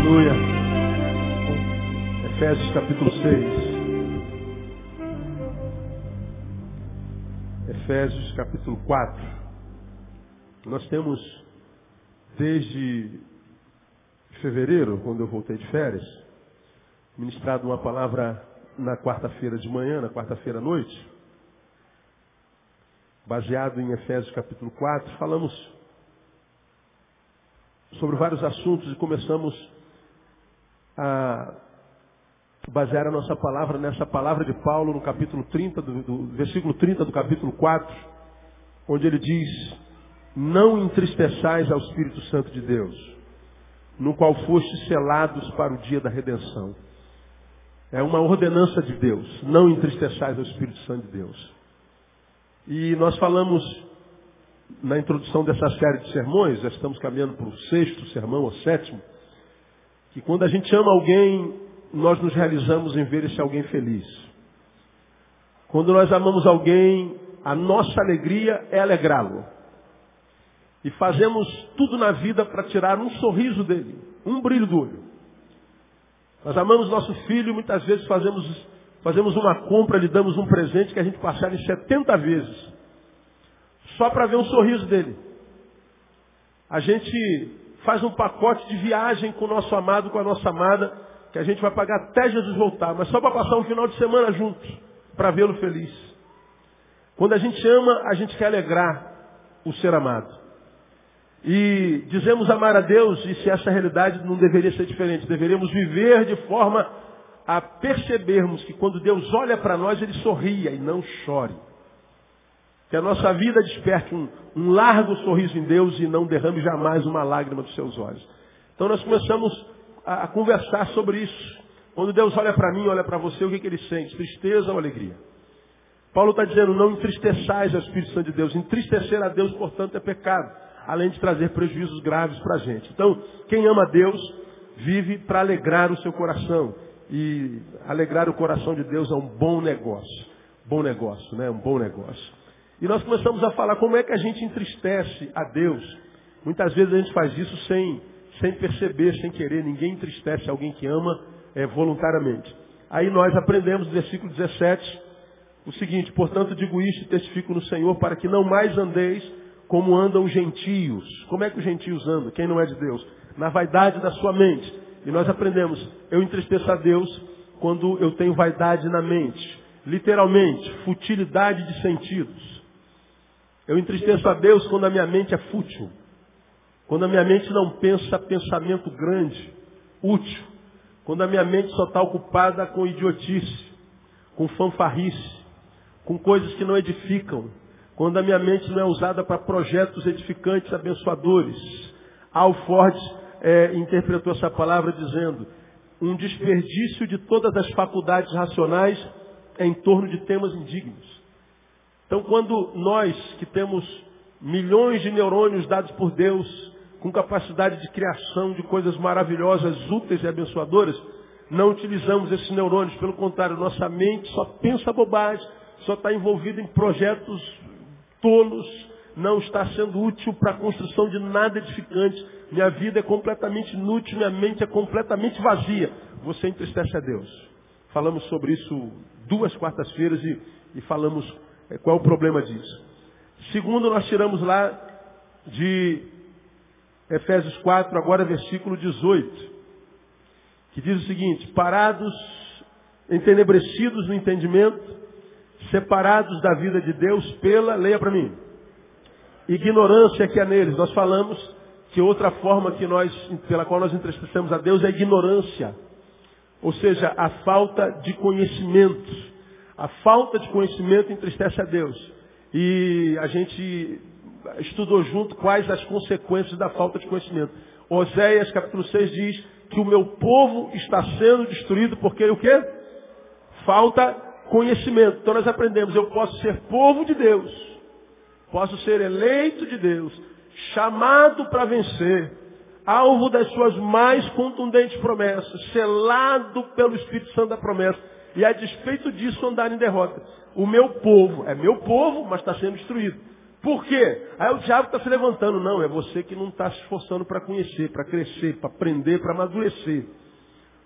Aleluia. Efésios capítulo 6. Efésios capítulo 4. Nós temos desde fevereiro, quando eu voltei de férias, ministrado uma palavra na quarta-feira de manhã, na quarta-feira à noite, baseado em Efésios capítulo 4, falamos sobre vários assuntos e começamos a basear a nossa palavra nessa palavra de Paulo no capítulo 30, do, do versículo 30 do capítulo 4, onde ele diz, não entristeçais ao Espírito Santo de Deus, no qual fostes selados para o dia da redenção. É uma ordenança de Deus, não entristeçais ao Espírito Santo de Deus. E nós falamos na introdução dessa série de sermões, já estamos caminhando para o sexto sermão ou sétimo, que quando a gente ama alguém, nós nos realizamos em ver esse alguém feliz. Quando nós amamos alguém, a nossa alegria é alegrá-lo. E fazemos tudo na vida para tirar um sorriso dele, um brilho do olho. Nós amamos nosso filho, muitas vezes fazemos, fazemos uma compra, lhe damos um presente que a gente passaria 70 vezes só para ver um sorriso dele. A gente faz um pacote de viagem com o nosso amado, com a nossa amada, que a gente vai pagar até Jesus voltar, mas só para passar um final de semana juntos, para vê-lo feliz. Quando a gente ama, a gente quer alegrar o ser amado. E dizemos amar a Deus, e se essa realidade não deveria ser diferente, deveríamos viver de forma a percebermos que quando Deus olha para nós, Ele sorria e não chore. Que a nossa vida desperte um, um largo sorriso em Deus e não derrame jamais uma lágrima dos seus olhos. Então nós começamos a, a conversar sobre isso. Quando Deus olha para mim, olha para você, o que, que ele sente? Tristeza ou alegria? Paulo está dizendo, não entristeçais ao Espírito Santo de Deus. Entristecer a Deus, portanto, é pecado. Além de trazer prejuízos graves para a gente. Então, quem ama Deus, vive para alegrar o seu coração. E alegrar o coração de Deus é um bom negócio. Bom negócio, né? Um bom negócio. E nós começamos a falar como é que a gente entristece a Deus. Muitas vezes a gente faz isso sem, sem perceber, sem querer. Ninguém entristece alguém que ama é, voluntariamente. Aí nós aprendemos no versículo 17 o seguinte, portanto digo isto e testifico no Senhor para que não mais andeis como andam os gentios. Como é que os gentios andam? Quem não é de Deus? Na vaidade da sua mente. E nós aprendemos, eu entristeço a Deus quando eu tenho vaidade na mente. Literalmente, futilidade de sentidos. Eu entristeço a Deus quando a minha mente é fútil. Quando a minha mente não pensa pensamento grande, útil. Quando a minha mente só está ocupada com idiotice, com fanfarrice, com coisas que não edificam. Quando a minha mente não é usada para projetos edificantes, abençoadores. Al Ford é, interpretou essa palavra dizendo, um desperdício de todas as faculdades racionais em torno de temas indignos. Então, quando nós que temos milhões de neurônios dados por Deus, com capacidade de criação de coisas maravilhosas, úteis e abençoadoras, não utilizamos esses neurônios, pelo contrário, nossa mente só pensa bobagem, só está envolvida em projetos tolos, não está sendo útil para a construção de nada edificante. Minha vida é completamente inútil, minha mente é completamente vazia. Você entristece a Deus. Falamos sobre isso duas quartas-feiras e, e falamos qual é o problema disso? Segundo, nós tiramos lá de Efésios 4, agora versículo 18, que diz o seguinte, parados, entenebrecidos no entendimento, separados da vida de Deus pela, leia para mim, ignorância que há neles. Nós falamos que outra forma que nós, pela qual nós entristecemos a Deus é a ignorância. Ou seja, a falta de conhecimento. A falta de conhecimento entristece a Deus. E a gente estudou junto quais as consequências da falta de conhecimento. Oséias capítulo 6 diz que o meu povo está sendo destruído porque o quê? Falta conhecimento. Então nós aprendemos, eu posso ser povo de Deus, posso ser eleito de Deus, chamado para vencer, alvo das suas mais contundentes promessas, selado pelo Espírito Santo da promessa e a despeito disso andar em derrota. O meu povo, é meu povo, mas está sendo destruído. Por quê? Aí o diabo está se levantando. Não, é você que não está se esforçando para conhecer, para crescer, para aprender, para amadurecer.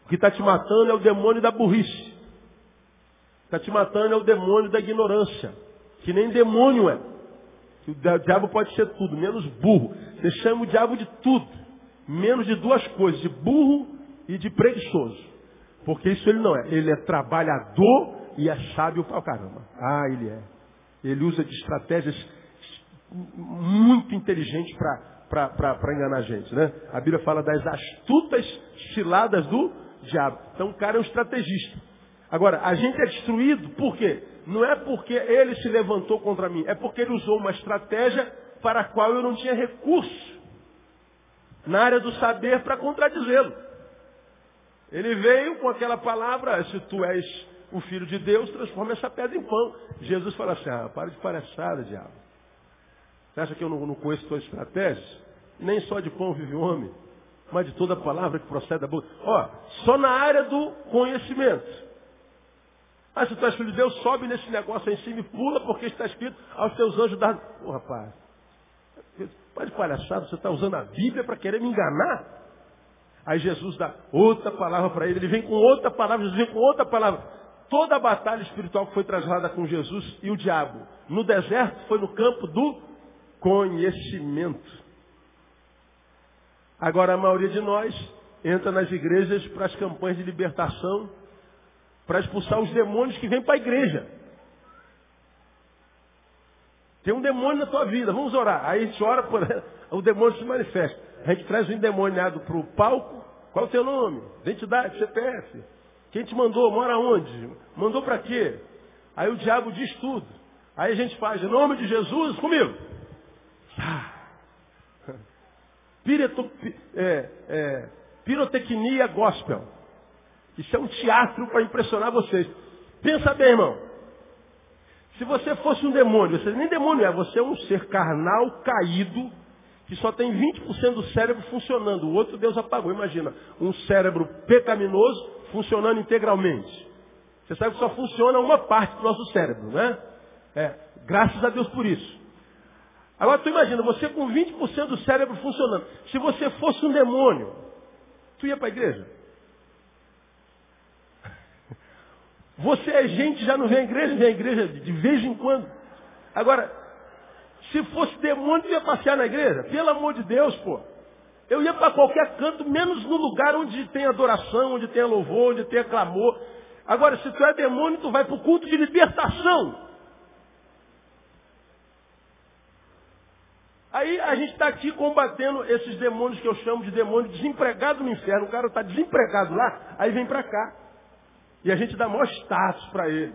O que está te matando é o demônio da burrice. Está te matando é o demônio da ignorância. Que nem demônio é. O diabo pode ser tudo, menos burro. Você chama o diabo de tudo. Menos de duas coisas, de burro e de preguiçoso. Porque isso ele não é. Ele é trabalhador e é sábio para caramba. Ah, ele é. Ele usa de estratégias muito inteligentes para enganar a gente. Né? A Bíblia fala das astutas ciladas do diabo. Então o cara é um estrategista. Agora, a gente é destruído por quê? Não é porque ele se levantou contra mim, é porque ele usou uma estratégia para a qual eu não tinha recurso na área do saber para contradizê-lo. Ele veio com aquela palavra, se tu és o filho de Deus, transforma essa pedra em pão. Jesus fala assim, ah, para de palhaçada, diabo. Você acha que eu não, não conheço tuas estratégias? Nem só de pão vive o homem, mas de toda palavra que procede da boca. Ó, só na área do conhecimento. Ah, se tu és filho de Deus, sobe nesse negócio aí em cima e pula, porque está escrito aos teus anjos dar. Pô, rapaz, Pode palhaçada, você está usando a Bíblia para querer me enganar? Aí Jesus dá outra palavra para ele, ele vem com outra palavra, Jesus vem com outra palavra. Toda a batalha espiritual que foi travada com Jesus e o diabo no deserto foi no campo do conhecimento. Agora a maioria de nós entra nas igrejas para as campanhas de libertação para expulsar os demônios que vêm para a igreja. Tem um demônio na tua vida, vamos orar. Aí a gente ora, por... o demônio se manifesta. A gente traz um endemoniado para o palco. Qual é o teu nome? Identidade, CPF. Quem te mandou? Mora onde? Mandou para quê? Aí o diabo diz tudo. Aí a gente faz, em nome de Jesus, comigo. Ah. Pireto, é, é, pirotecnia gospel. Isso é um teatro para impressionar vocês. Pensa bem, irmão. Se você fosse um demônio, você nem demônio é, você é um ser carnal caído que só tem 20% do cérebro funcionando. O outro Deus apagou. Imagina, um cérebro pecaminoso funcionando integralmente. Você sabe que só funciona uma parte do nosso cérebro, né? É, graças a Deus por isso. Agora tu imagina, você com 20% do cérebro funcionando. Se você fosse um demônio, tu ia para a igreja? Você é gente, já não vem à igreja, vem à igreja de vez em quando. Agora, se fosse demônio, ia passear na igreja? Pelo amor de Deus, pô. Eu ia para qualquer canto, menos no lugar onde tem adoração, onde tem louvor, onde tem clamor. Agora, se tu é demônio, tu vai para o culto de libertação. Aí a gente está aqui combatendo esses demônios que eu chamo de demônio desempregado no inferno. O cara está desempregado lá, aí vem para cá. E a gente dá maior status para ele.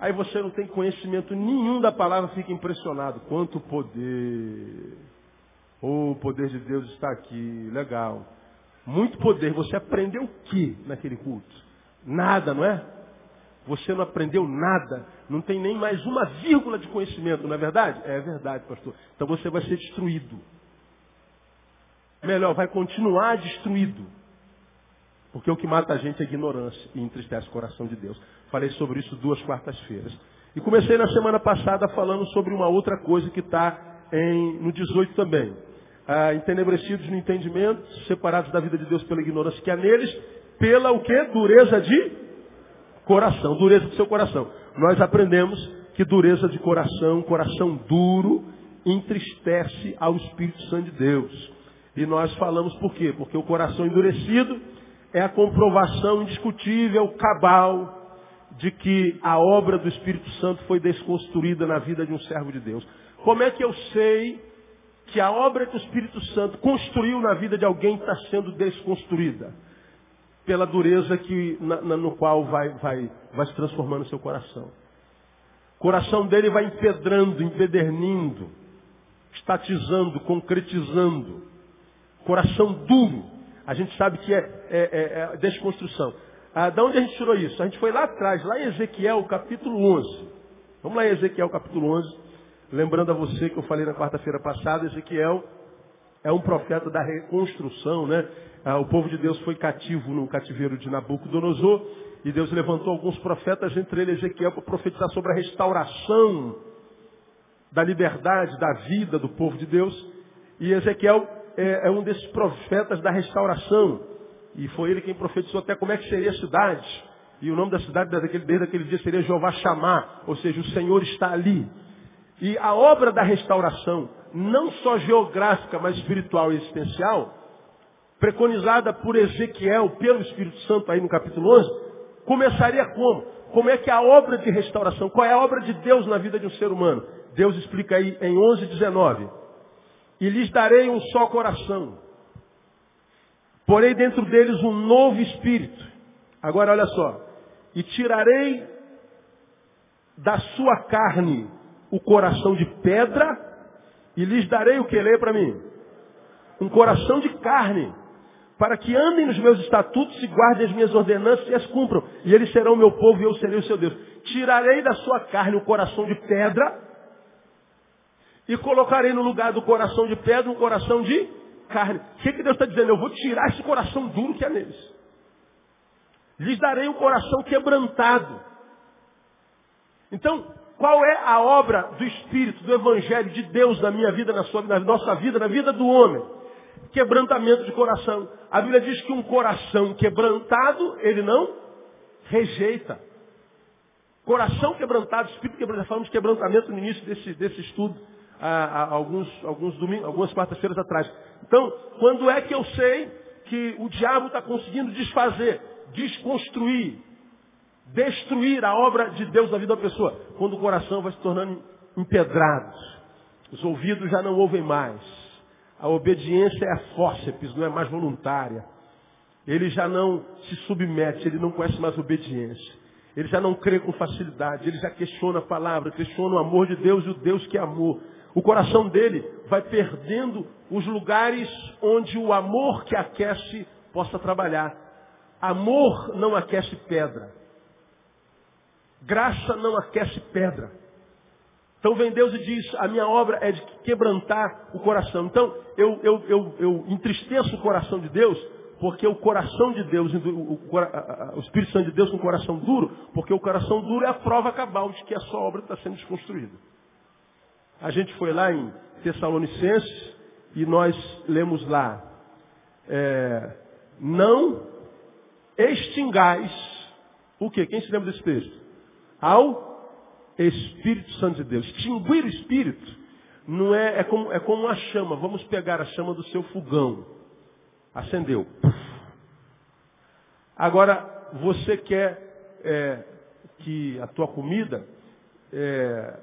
Aí você não tem conhecimento nenhum da palavra, fica impressionado. Quanto poder. Oh, o poder de Deus está aqui. Legal. Muito poder. Você aprendeu o que naquele culto? Nada, não é? Você não aprendeu nada. Não tem nem mais uma vírgula de conhecimento, não é verdade? É verdade, pastor. Então você vai ser destruído. Melhor, vai continuar destruído. Porque o que mata a gente é ignorância e entristece o coração de Deus. Falei sobre isso duas quartas-feiras. E comecei na semana passada falando sobre uma outra coisa que está no 18 também. Ah, entenebrecidos no entendimento, separados da vida de Deus pela ignorância que há neles, pela o que? Dureza de coração, dureza do seu coração. Nós aprendemos que dureza de coração, coração duro, entristece ao Espírito Santo de Deus. E nós falamos por quê? Porque o coração endurecido é a comprovação indiscutível, cabal, de que a obra do Espírito Santo foi desconstruída na vida de um servo de Deus. Como é que eu sei que a obra que o Espírito Santo construiu na vida de alguém está sendo desconstruída? Pela dureza que, na, na, no qual vai, vai, vai se transformando o seu coração. O coração dele vai empedrando, empedernindo, estatizando, concretizando. Coração duro. A gente sabe que é, é, é, é desconstrução. Ah, da onde a gente tirou isso? A gente foi lá atrás, lá em Ezequiel, capítulo 11. Vamos lá em Ezequiel, capítulo 11. Lembrando a você que eu falei na quarta-feira passada, Ezequiel é um profeta da reconstrução, né? Ah, o povo de Deus foi cativo no cativeiro de Nabucodonosor e Deus levantou alguns profetas, entre eles Ezequiel, para profetizar sobre a restauração da liberdade, da vida do povo de Deus. E Ezequiel é, é um desses profetas da restauração. E foi ele quem profetizou até como é que seria a cidade. E o nome da cidade desde aquele dia seria Jeová chamar, ou seja, o Senhor está ali. E a obra da restauração, não só geográfica, mas espiritual e existencial, preconizada por Ezequiel, pelo Espírito Santo aí no capítulo 11, começaria como? Como é que a obra de restauração, qual é a obra de Deus na vida de um ser humano? Deus explica aí em 11, 19. E lhes darei um só coração. Porei dentro deles um novo espírito. Agora olha só. E tirarei da sua carne o coração de pedra e lhes darei o que lê para mim? Um coração de carne, para que andem nos meus estatutos e guardem as minhas ordenanças e as cumpram. E eles serão meu povo e eu serei o seu Deus. Tirarei da sua carne o coração de pedra e colocarei no lugar do coração de pedra um coração de carne. O que, que Deus está dizendo? Eu vou tirar esse coração duro que é neles. Lhes darei um coração quebrantado. Então, qual é a obra do Espírito, do Evangelho de Deus na minha vida, na sua na nossa vida, na vida do homem? Quebrantamento de coração. A Bíblia diz que um coração quebrantado, ele não rejeita. Coração quebrantado, espírito quebrantado. Falamos de quebrantamento no início desse, desse estudo, há, alguns, alguns domingos, algumas quartas-feiras atrás. Então, quando é que eu sei que o diabo está conseguindo desfazer, desconstruir, destruir a obra de Deus na vida da pessoa. Quando o coração vai se tornando empedrado. Os ouvidos já não ouvem mais. A obediência é a fórceps, não é mais voluntária. Ele já não se submete, ele não conhece mais obediência. Ele já não crê com facilidade, ele já questiona a palavra, questiona o amor de Deus e o Deus que é amor. O coração dele vai perdendo os lugares onde o amor que aquece possa trabalhar. Amor não aquece pedra. Graça não aquece pedra. Então vem Deus e diz, a minha obra é de quebrantar o coração. Então, eu, eu, eu, eu entristeço o coração de Deus, porque o coração de Deus, o, o, Espírito Santo de Deus com o coração duro, porque o coração duro é a prova cabal de que a sua obra está sendo desconstruída. A gente foi lá em Tessalonicenses e nós lemos lá, é, não extingais o quê? Quem se lembra desse texto? ao Espírito Santo de Deus. Extinguir o Espírito não é, é como, é como uma chama. Vamos pegar a chama do seu fogão. Acendeu. Agora, você quer é, que a tua comida é,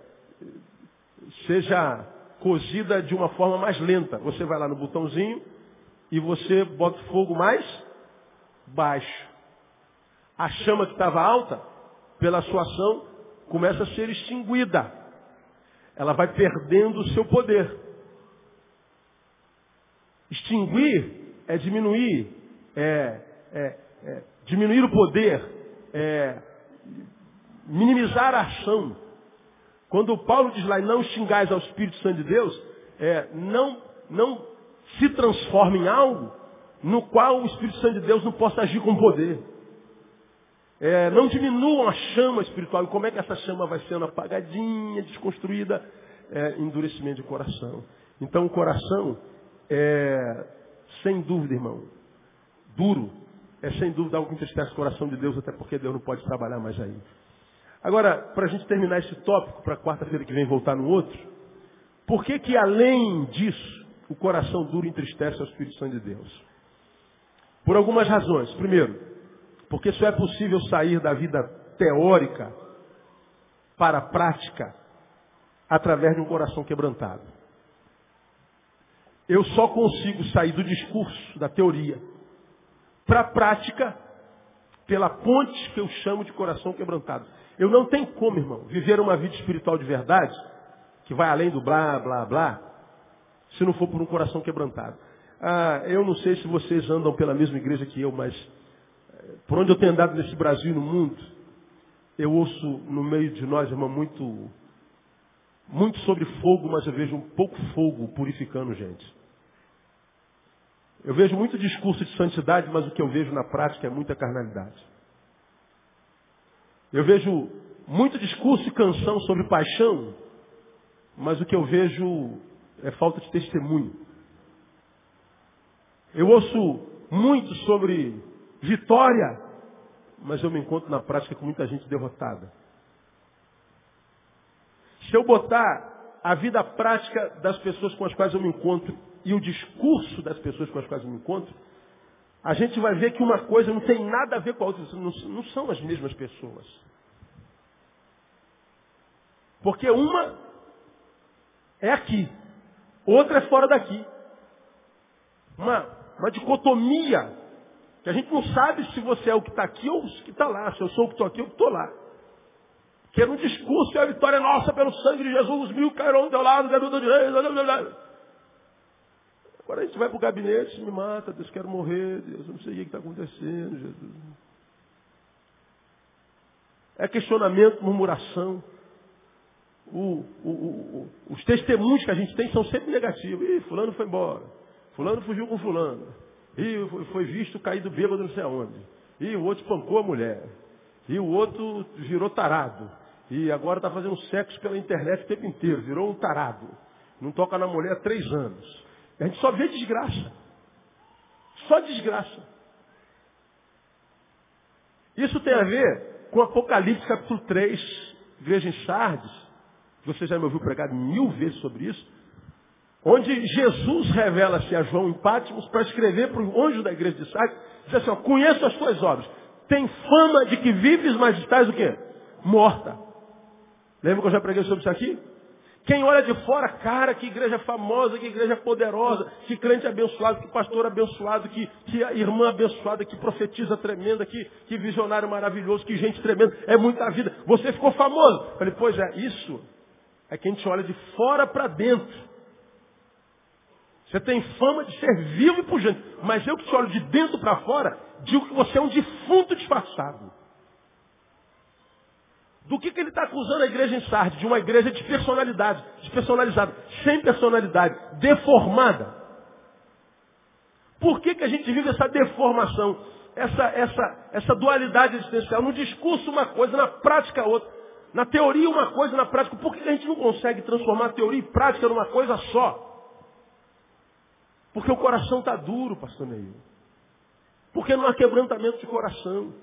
seja cozida de uma forma mais lenta. Você vai lá no botãozinho e você bota o fogo mais baixo. A chama que estava alta, pela sua ação, começa a ser extinguida. Ela vai perdendo o seu poder. Extinguir é diminuir, é, é, é diminuir o poder, é minimizar a ação. Quando Paulo diz lá, não xingais ao Espírito Santo de Deus, é, não, não se transforma em algo no qual o Espírito Santo de Deus não possa agir com poder. É, não diminuam a chama espiritual. Como é que essa chama vai sendo apagadinha, desconstruída? É, endurecimento de coração. Então o coração é, sem dúvida, irmão, duro. É sem dúvida algo que entristece o coração de Deus, até porque Deus não pode trabalhar mais aí. Agora, para a gente terminar esse tópico, para quarta-feira que vem voltar no outro, por que que além disso, o coração duro entristece o Espírito Santo de Deus? Por algumas razões. Primeiro, porque só é possível sair da vida teórica para a prática através de um coração quebrantado. Eu só consigo sair do discurso, da teoria, para a prática pela ponte que eu chamo de coração quebrantado. Eu não tenho como, irmão, viver uma vida espiritual de verdade, que vai além do blá, blá, blá, se não for por um coração quebrantado. Ah, eu não sei se vocês andam pela mesma igreja que eu, mas por onde eu tenho andado nesse Brasil e no mundo, eu ouço no meio de nós, irmão, muito, muito sobre fogo, mas eu vejo um pouco fogo purificando gente. Eu vejo muito discurso de santidade, mas o que eu vejo na prática é muita carnalidade. Eu vejo muito discurso e canção sobre paixão, mas o que eu vejo é falta de testemunho. Eu ouço muito sobre vitória, mas eu me encontro na prática com muita gente derrotada. Se eu botar a vida prática das pessoas com as quais eu me encontro e o discurso das pessoas com as quais eu me encontro, a gente vai ver que uma coisa não tem nada a ver com a outra, não, são as mesmas pessoas. Porque uma é aqui, outra é fora daqui. Uma, uma dicotomia, que a gente não sabe se você é o que está aqui ou o que está lá, se eu sou o que estou aqui ou o que estou lá. Que no discurso é a vitória nossa pelo sangue de Jesus, mil cairão do teu lado, do teu direito. Agora a gente vai para o gabinete, me mata, Deus, quero morrer, Deus, eu não sei o que está acontecendo, Jesus. É questionamento, murmuração. O, o, o, os testemunhos que a gente tem são sempre negativos. Ih, fulano foi embora. Fulano fugiu com fulano. Ih, foi visto caído bêbado não sei aonde. E o outro espancou a mulher. E o outro virou tarado. E agora está fazendo sexo pela internet o tempo inteiro. Virou um tarado. Não toca na mulher há três anos. A gente só vê desgraça. Só desgraça. Isso tem a ver com Apocalipse capítulo 3, igreja em Sardes. Você já me ouviu pregar mil vezes sobre isso. Onde Jesus revela-se a João em Pátimos para escrever para o anjo da igreja de Sardes. Diz assim, ó, conheço as tuas obras. Tem fama de que vives, mas estás o quê? Morta. Lembra que eu já preguei sobre isso aqui? Quem olha de fora, cara, que igreja famosa, que igreja poderosa, que crente abençoado, que pastor abençoado, que, que irmã abençoada, que profetiza tremenda, que, que visionário maravilhoso, que gente tremenda, é muita vida. Você ficou famoso. Falei, pois é, isso é quem te olha de fora para dentro. Você tem fama de ser vivo e pujante. Mas eu que te olho de dentro para fora, digo que você é um defunto disfarçado. Do que, que ele está acusando a igreja em Sardes? De uma igreja de personalidade, despersonalizada, sem personalidade, deformada. Por que, que a gente vive essa deformação, essa, essa, essa dualidade existencial? No discurso uma coisa, na prática outra. Na teoria uma coisa, na prática. Por que, que a gente não consegue transformar teoria e prática numa coisa só? Porque o coração está duro, pastor Neil. Porque não há quebrantamento de coração.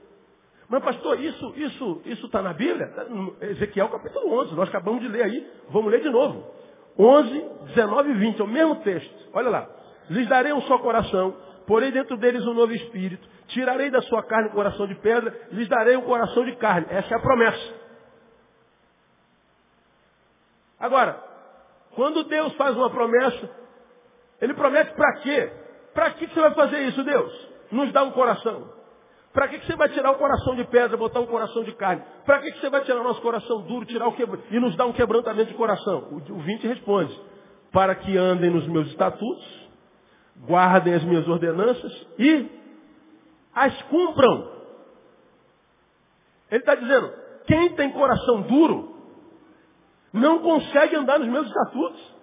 Mas, pastor, isso isso isso está na Bíblia? Ezequiel capítulo 11, nós acabamos de ler aí, vamos ler de novo. 11, 19 e 20, é o mesmo texto. Olha lá. Lhes darei um só coração, porei dentro deles um novo espírito, tirarei da sua carne o coração de pedra, lhes darei um coração de carne. Essa é a promessa. Agora, quando Deus faz uma promessa, Ele promete para quê? Para que você vai fazer isso, Deus? Nos dá um coração. Para que, que você vai tirar o coração de pedra, botar um coração de carne? Para que, que você vai tirar o nosso coração duro, tirar o quebra... e nos dar um quebrantamento de coração? O, o 20 responde, para que andem nos meus estatutos, guardem as minhas ordenanças e as cumpram. Ele está dizendo, quem tem coração duro, não consegue andar nos meus estatutos.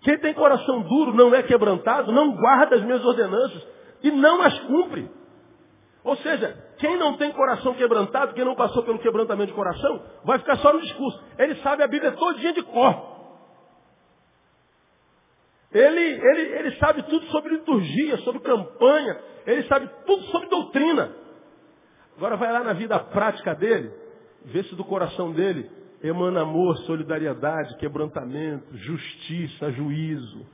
Quem tem coração duro, não é quebrantado, não guarda as minhas ordenanças e não as cumpre. Ou seja, quem não tem coração quebrantado, quem não passou pelo quebrantamento de coração, vai ficar só no discurso. Ele sabe a Bíblia todinha de cor. Ele, ele, ele sabe tudo sobre liturgia, sobre campanha, ele sabe tudo sobre doutrina. Agora vai lá na vida prática dele, vê se do coração dele emana amor, solidariedade, quebrantamento, justiça, juízo.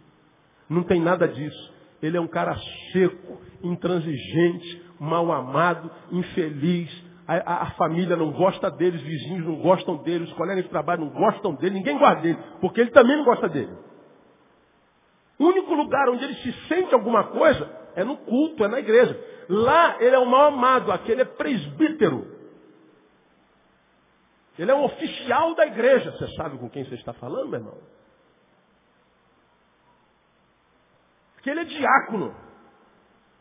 Não tem nada disso. Ele é um cara seco, intransigente, mal amado, infeliz. A, a, a, família não gosta dele, os vizinhos não gostam dele, os colegas de trabalho não gostam dele, ninguém gosta dele, porque ele também não gosta dele. O único lugar onde ele se sente alguma coisa é no culto, é na igreja. Lá ele é o mal amado, aquele é presbítero. Ele é um oficial da igreja. Você sabe com quem você está falando, meu irmão? Que ele é diácono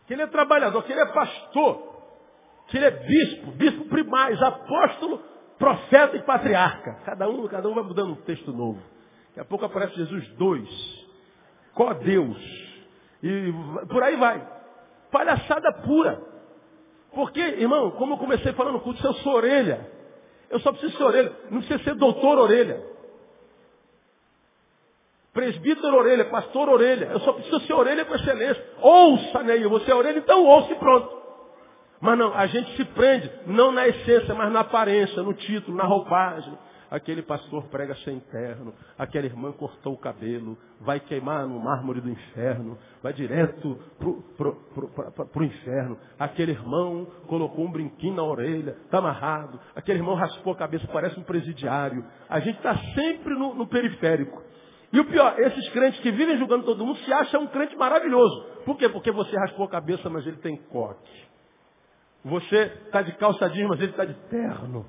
que ele é trabalhador, que ele é pastor, que ele é bispo, bispo primaz, apóstolo, profeta e patriarca. Cada um, cada um vai mudando um texto novo. Daqui a pouco aparece Jesus dois. Có Deus. E por aí vai. Palhaçada pura. Porque, irmão, como eu comecei falando no culto, se eu sou orelha, eu só preciso ser orelha. Não precisa ser doutor orelha. Presbítero orelha, pastor orelha. Eu só preciso ser orelha com excelência. Ouça, Neil, você é orelha, então ouça e pronto. Mas não, a gente se prende, não na essência, mas na aparência, no título, na roupagem. Aquele pastor prega sem terno, aquela irmã cortou o cabelo, vai queimar no mármore do inferno, vai direto para o inferno. Aquele irmão colocou um brinquinho na orelha, está amarrado. Aquele irmão raspou a cabeça, parece um presidiário. A gente está sempre no, no periférico. E o pior, esses crentes que vivem julgando todo mundo se acham um crente maravilhoso. Por quê? Porque você raspou a cabeça, mas ele tem coque. Você está de calça jeans, mas ele está de terno.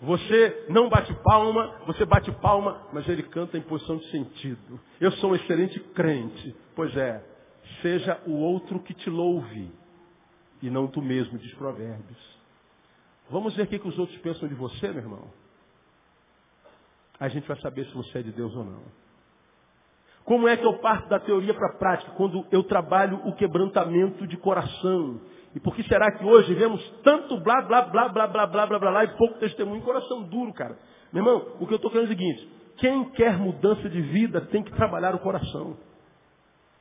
Você não bate palma, você bate palma, mas ele canta em posição de sentido. Eu sou um excelente crente. Pois é, seja o outro que te louve, e não tu mesmo, diz Provérbios. Vamos ver o que os outros pensam de você, meu irmão. A gente vai saber se você é de Deus ou não. Como é que eu parto da teoria para a prática? Quando eu trabalho o quebrantamento de coração. E por que será que hoje vemos tanto blá, blá, blá, blá, blá, blá, blá, blá, blá e pouco testemunho? Coração duro, cara. Meu irmão, o que eu estou querendo é o seguinte. Quem quer mudança de vida tem que trabalhar o coração.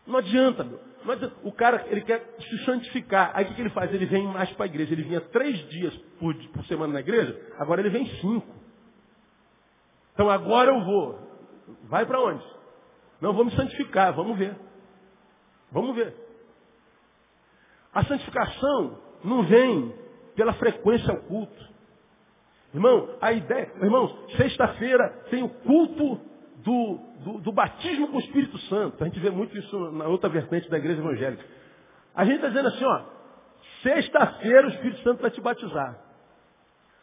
Não adianta, meu. Não adianta. O cara, ele quer se santificar. Aí o que ele faz? Ele vem mais para a igreja. Ele vinha três dias por, por semana na igreja, agora ele vem cinco. Então agora eu vou. Vai para onde? Não, vamos santificar, vamos ver. Vamos ver. A santificação não vem pela frequência ao culto. Irmão, a ideia, irmãos, sexta-feira tem o culto do, do, do, batismo com o Espírito Santo. A gente vê muito isso na outra vertente da igreja evangélica. A gente está dizendo assim, ó, sexta-feira o Espírito Santo vai te batizar.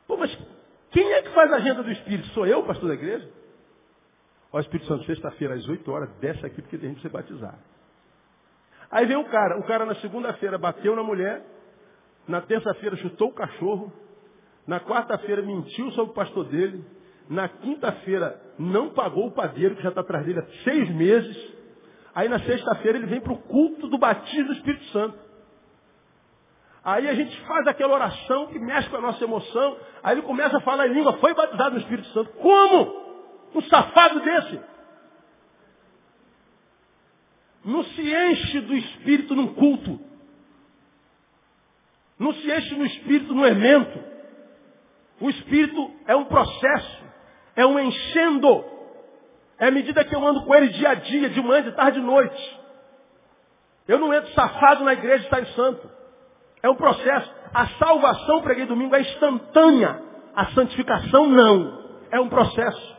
Pô, mas quem é que faz a agenda do Espírito? Sou eu, pastor da igreja? Ó, Espírito Santo, sexta-feira às 8 horas, desce aqui porque tem gente ser batizar. Aí vem o cara, o cara na segunda-feira bateu na mulher, na terça-feira chutou o cachorro, na quarta-feira mentiu sobre o pastor dele, na quinta-feira não pagou o padeiro, que já está atrás dele há seis meses, aí na sexta-feira ele vem para o culto do batismo do Espírito Santo. Aí a gente faz aquela oração que mexe com a nossa emoção, aí ele começa a falar em língua, foi batizado no Espírito Santo. Como? Um safado desse. Não se enche do espírito num culto. Não se enche no espírito no evento. O espírito é um processo. É um enchendo. É a medida que eu ando com ele dia a dia, de manhã, de tarde, de noite. Eu não entro safado na igreja e saio santo. É um processo. A salvação, preguei domingo, é instantânea. A santificação não. É um processo.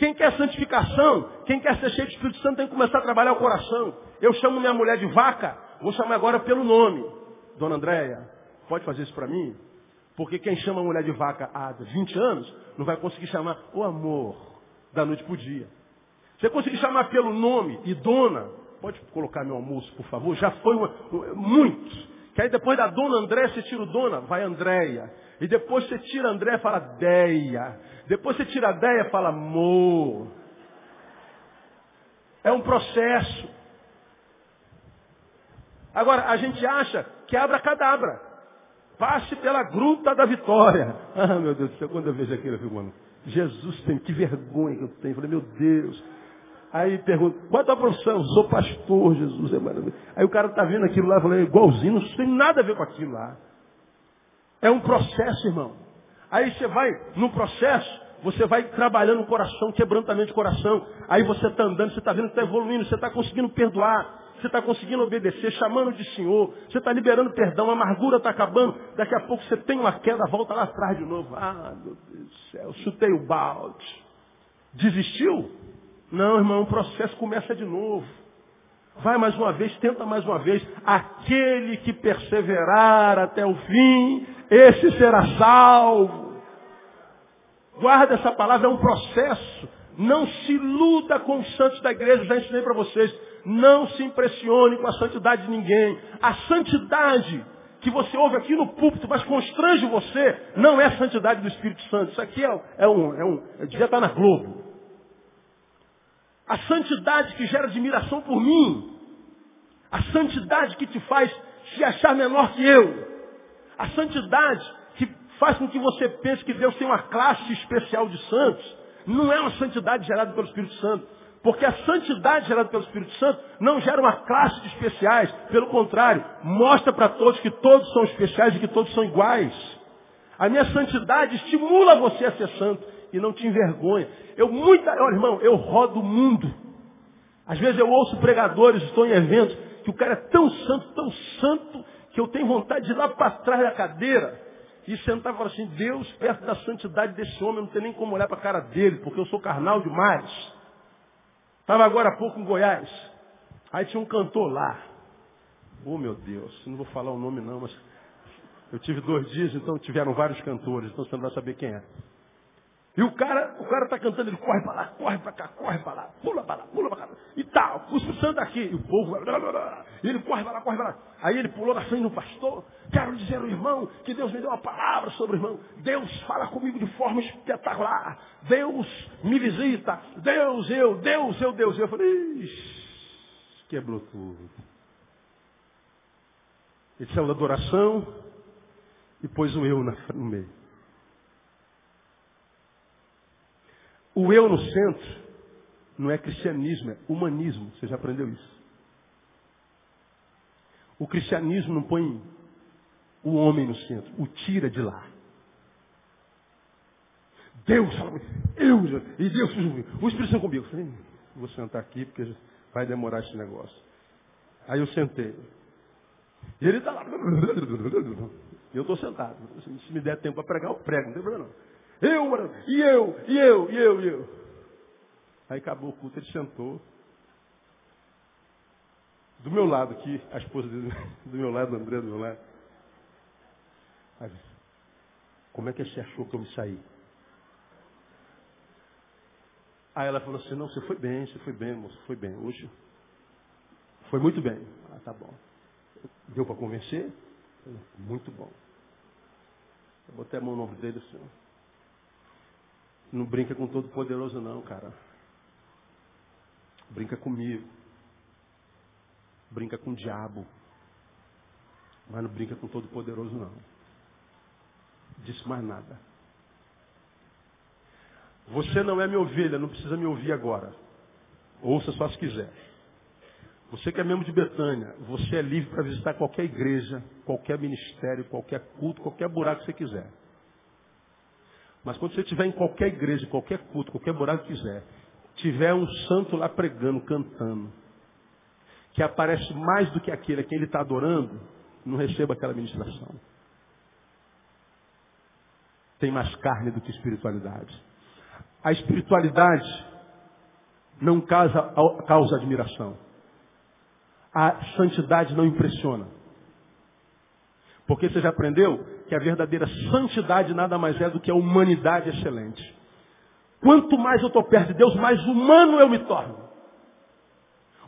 Quem quer santificação, quem quer ser cheio de Espírito Santo tem que começar a trabalhar o coração. Eu chamo minha mulher de vaca, vou chamar agora pelo nome. Dona Andréia, pode fazer isso para mim? Porque quem chama a mulher de vaca há 20 anos, não vai conseguir chamar o amor da noite para o dia. Você conseguir chamar pelo nome e dona, pode colocar meu almoço, por favor? Já foi uma, muitos. Que aí depois da dona Andréia, você tira o dona, vai Andréia. E depois você tira André e fala Deia. Depois você tira Deia e fala Mo. É um processo. Agora, a gente acha que abra cadabra. Passe pela gruta da vitória. Ah, meu Deus do céu, quando eu vejo aquilo, eu fico, mano, Jesus tem, que vergonha que eu tenho. Eu falei, meu Deus. Aí pergunta, qual é a tua profissão? Sou pastor, Jesus. É maravilhoso. Aí o cara está vendo aquilo lá, eu falei, igualzinho, não tem nada a ver com aquilo lá. É um processo, irmão. Aí você vai, no processo, você vai trabalhando o coração, quebrantamento de coração. Aí você está andando, você está vendo que está evoluindo, você está conseguindo perdoar, você está conseguindo obedecer, chamando de Senhor, você está liberando perdão, a amargura está acabando, daqui a pouco você tem uma queda, volta lá atrás de novo. Ah, meu Deus do céu, chutei o balde. Desistiu? Não, irmão, o processo começa de novo. Vai mais uma vez, tenta mais uma vez. Aquele que perseverar até o fim, esse será salvo. Guarda essa palavra, é um processo. Não se iluda com os santos da igreja, já ensinei para vocês. Não se impressione com a santidade de ninguém. A santidade que você ouve aqui no púlpito, mas constrange você, não é a santidade do Espírito Santo. Isso aqui é, é um, é um, devia estar na Globo. A santidade que gera admiração por mim. A santidade que te faz se achar menor que eu. A santidade que faz com que você pense que Deus tem uma classe especial de santos. Não é uma santidade gerada pelo Espírito Santo. Porque a santidade gerada pelo Espírito Santo não gera uma classe de especiais. Pelo contrário, mostra para todos que todos são especiais e que todos são iguais. A minha santidade estimula você a ser santo e não te envergonha. Eu muita, olha, irmão, eu rodo o mundo. Às vezes eu ouço pregadores, estou em eventos, que o cara é tão santo, tão santo, que eu tenho vontade de ir lá para trás da cadeira e sentar e falar assim, Deus, perto da santidade desse homem, eu não tenho nem como olhar para a cara dele, porque eu sou carnal demais. Estava agora há pouco em Goiás. Aí tinha um cantor lá. Oh meu Deus, não vou falar o nome não, mas eu tive dois dias, então tiveram vários cantores, então você não vai saber quem é. E o cara, o cara tá cantando, ele corre para lá, corre para cá, corre para lá, pula para lá, pula para cá, e tal, o Espírito Santo aqui, e o povo, e ele corre para lá, corre para lá. Aí ele pulou na frente do pastor, quero dizer ao irmão que Deus me deu uma palavra sobre o irmão. Deus fala comigo de forma espetacular. Deus me visita. Deus, eu, Deus, eu, Deus. Eu falei, Ixi, quebrou tudo. Ele saiu da adoração e pôs o eu no meio. O eu no centro não é cristianismo, é humanismo. Você já aprendeu isso? O cristianismo não põe o homem no centro, o tira de lá. Deus eu, e Deus, o Espírito Santo comigo. Eu falei, vou sentar aqui porque vai demorar esse negócio. Aí eu sentei. E ele está lá. E eu estou sentado. Se me der tempo para pregar, eu prego, não tem problema não. Eu, e eu, e eu, e eu, e eu. Aí acabou o culto, ele sentou. Do meu lado aqui, a esposa dele, do meu lado, André do meu lado. Aí, como é que você achou que eu me saí? Aí ela falou assim, não, você foi bem, você foi bem, moço, foi bem. Hoje foi muito bem. Ah, tá bom. Deu para convencer? Muito bom. Eu botei a mão no ombro dele assim. Não brinca com todo poderoso não, cara. Brinca comigo. Brinca com o diabo. Mas não brinca com todo poderoso não. Disse mais nada. Você não é minha ovelha, não precisa me ouvir agora. Ouça só se quiser. Você que é membro de Betânia, você é livre para visitar qualquer igreja, qualquer ministério, qualquer culto, qualquer buraco que você quiser. Mas quando você estiver em qualquer igreja, qualquer culto, qualquer buraco que quiser, tiver um santo lá pregando, cantando, que aparece mais do que aquele a quem ele está adorando, não receba aquela ministração. Tem mais carne do que espiritualidade. A espiritualidade não causa, causa admiração. A santidade não impressiona. Porque você já aprendeu que a verdadeira santidade nada mais é do que a humanidade excelente. Quanto mais eu estou perto de Deus, mais humano eu me torno.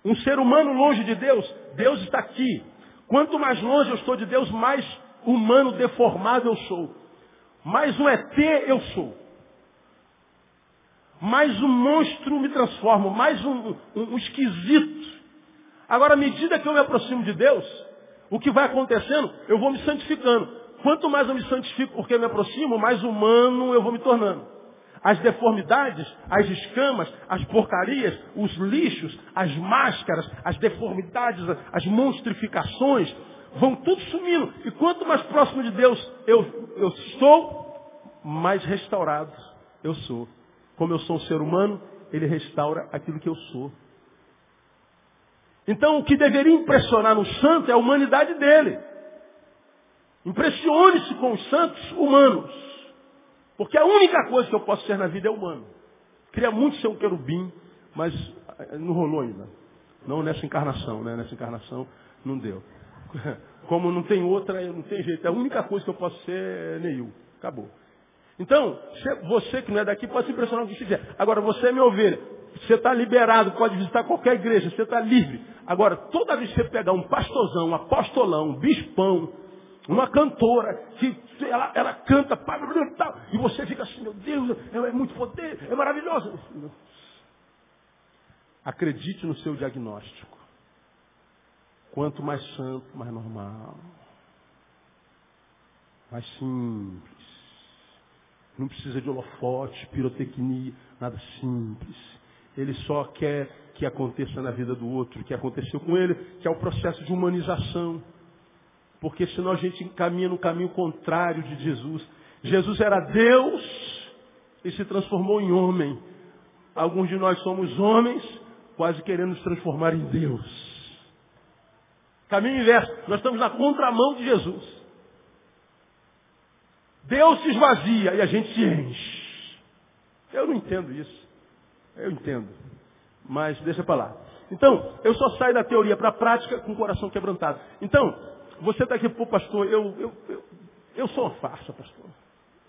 Um ser humano longe de Deus, Deus está aqui. Quanto mais longe eu estou de Deus, mais humano deformado eu sou. Mais um ET eu sou. Mais um monstro me transformo, mais um, um, um esquisito. Agora, à medida que eu me aproximo de Deus, o que vai acontecendo? Eu vou me santificando. Quanto mais eu me santifico porque me aproximo, mais humano eu vou me tornando. As deformidades, as escamas, as porcarias, os lixos, as máscaras, as deformidades, as monstrificações, vão tudo sumindo. E quanto mais próximo de Deus eu, eu mais restaurado eu sou. Como eu sou um ser humano, Ele restaura aquilo que eu sou. Então, o que deveria impressionar no santo é a humanidade dele. Impressione-se com os santos humanos. Porque a única coisa que eu posso ser na vida é humano. Queria muito ser um querubim, mas eh, não rolou ainda. Não nessa encarnação, né? Nessa encarnação não deu. Como não tem outra, não tem jeito. A única coisa que eu posso ser é Neil. Acabou. Então, você que não é daqui pode se impressionar o que quiser. Agora, você é minha ovelha. Você está liberado, pode visitar qualquer igreja, você está livre. Agora, toda vez que você pegar um pastorzão, um apostolão, um bispão, uma cantora, que ela, ela canta, e você fica assim, meu Deus, é, é muito poder, é maravilhoso. Acredite no seu diagnóstico. Quanto mais santo, mais normal. Mais simples. Não precisa de holofote, pirotecnia, nada simples. Ele só quer que aconteça na vida do outro, que aconteceu com ele, que é o processo de humanização. Porque senão a gente caminha no caminho contrário de Jesus. Jesus era Deus e se transformou em homem. Alguns de nós somos homens, quase querendo nos transformar em Deus. Caminho inverso. Nós estamos na contramão de Jesus. Deus se esvazia e a gente se enche. Eu não entendo isso. Eu entendo. Mas deixa para lá. Então, eu só saio da teoria para a prática com o coração quebrantado. Então, você está aqui, pô, pastor, eu, eu, eu, eu sou uma farsa, pastor.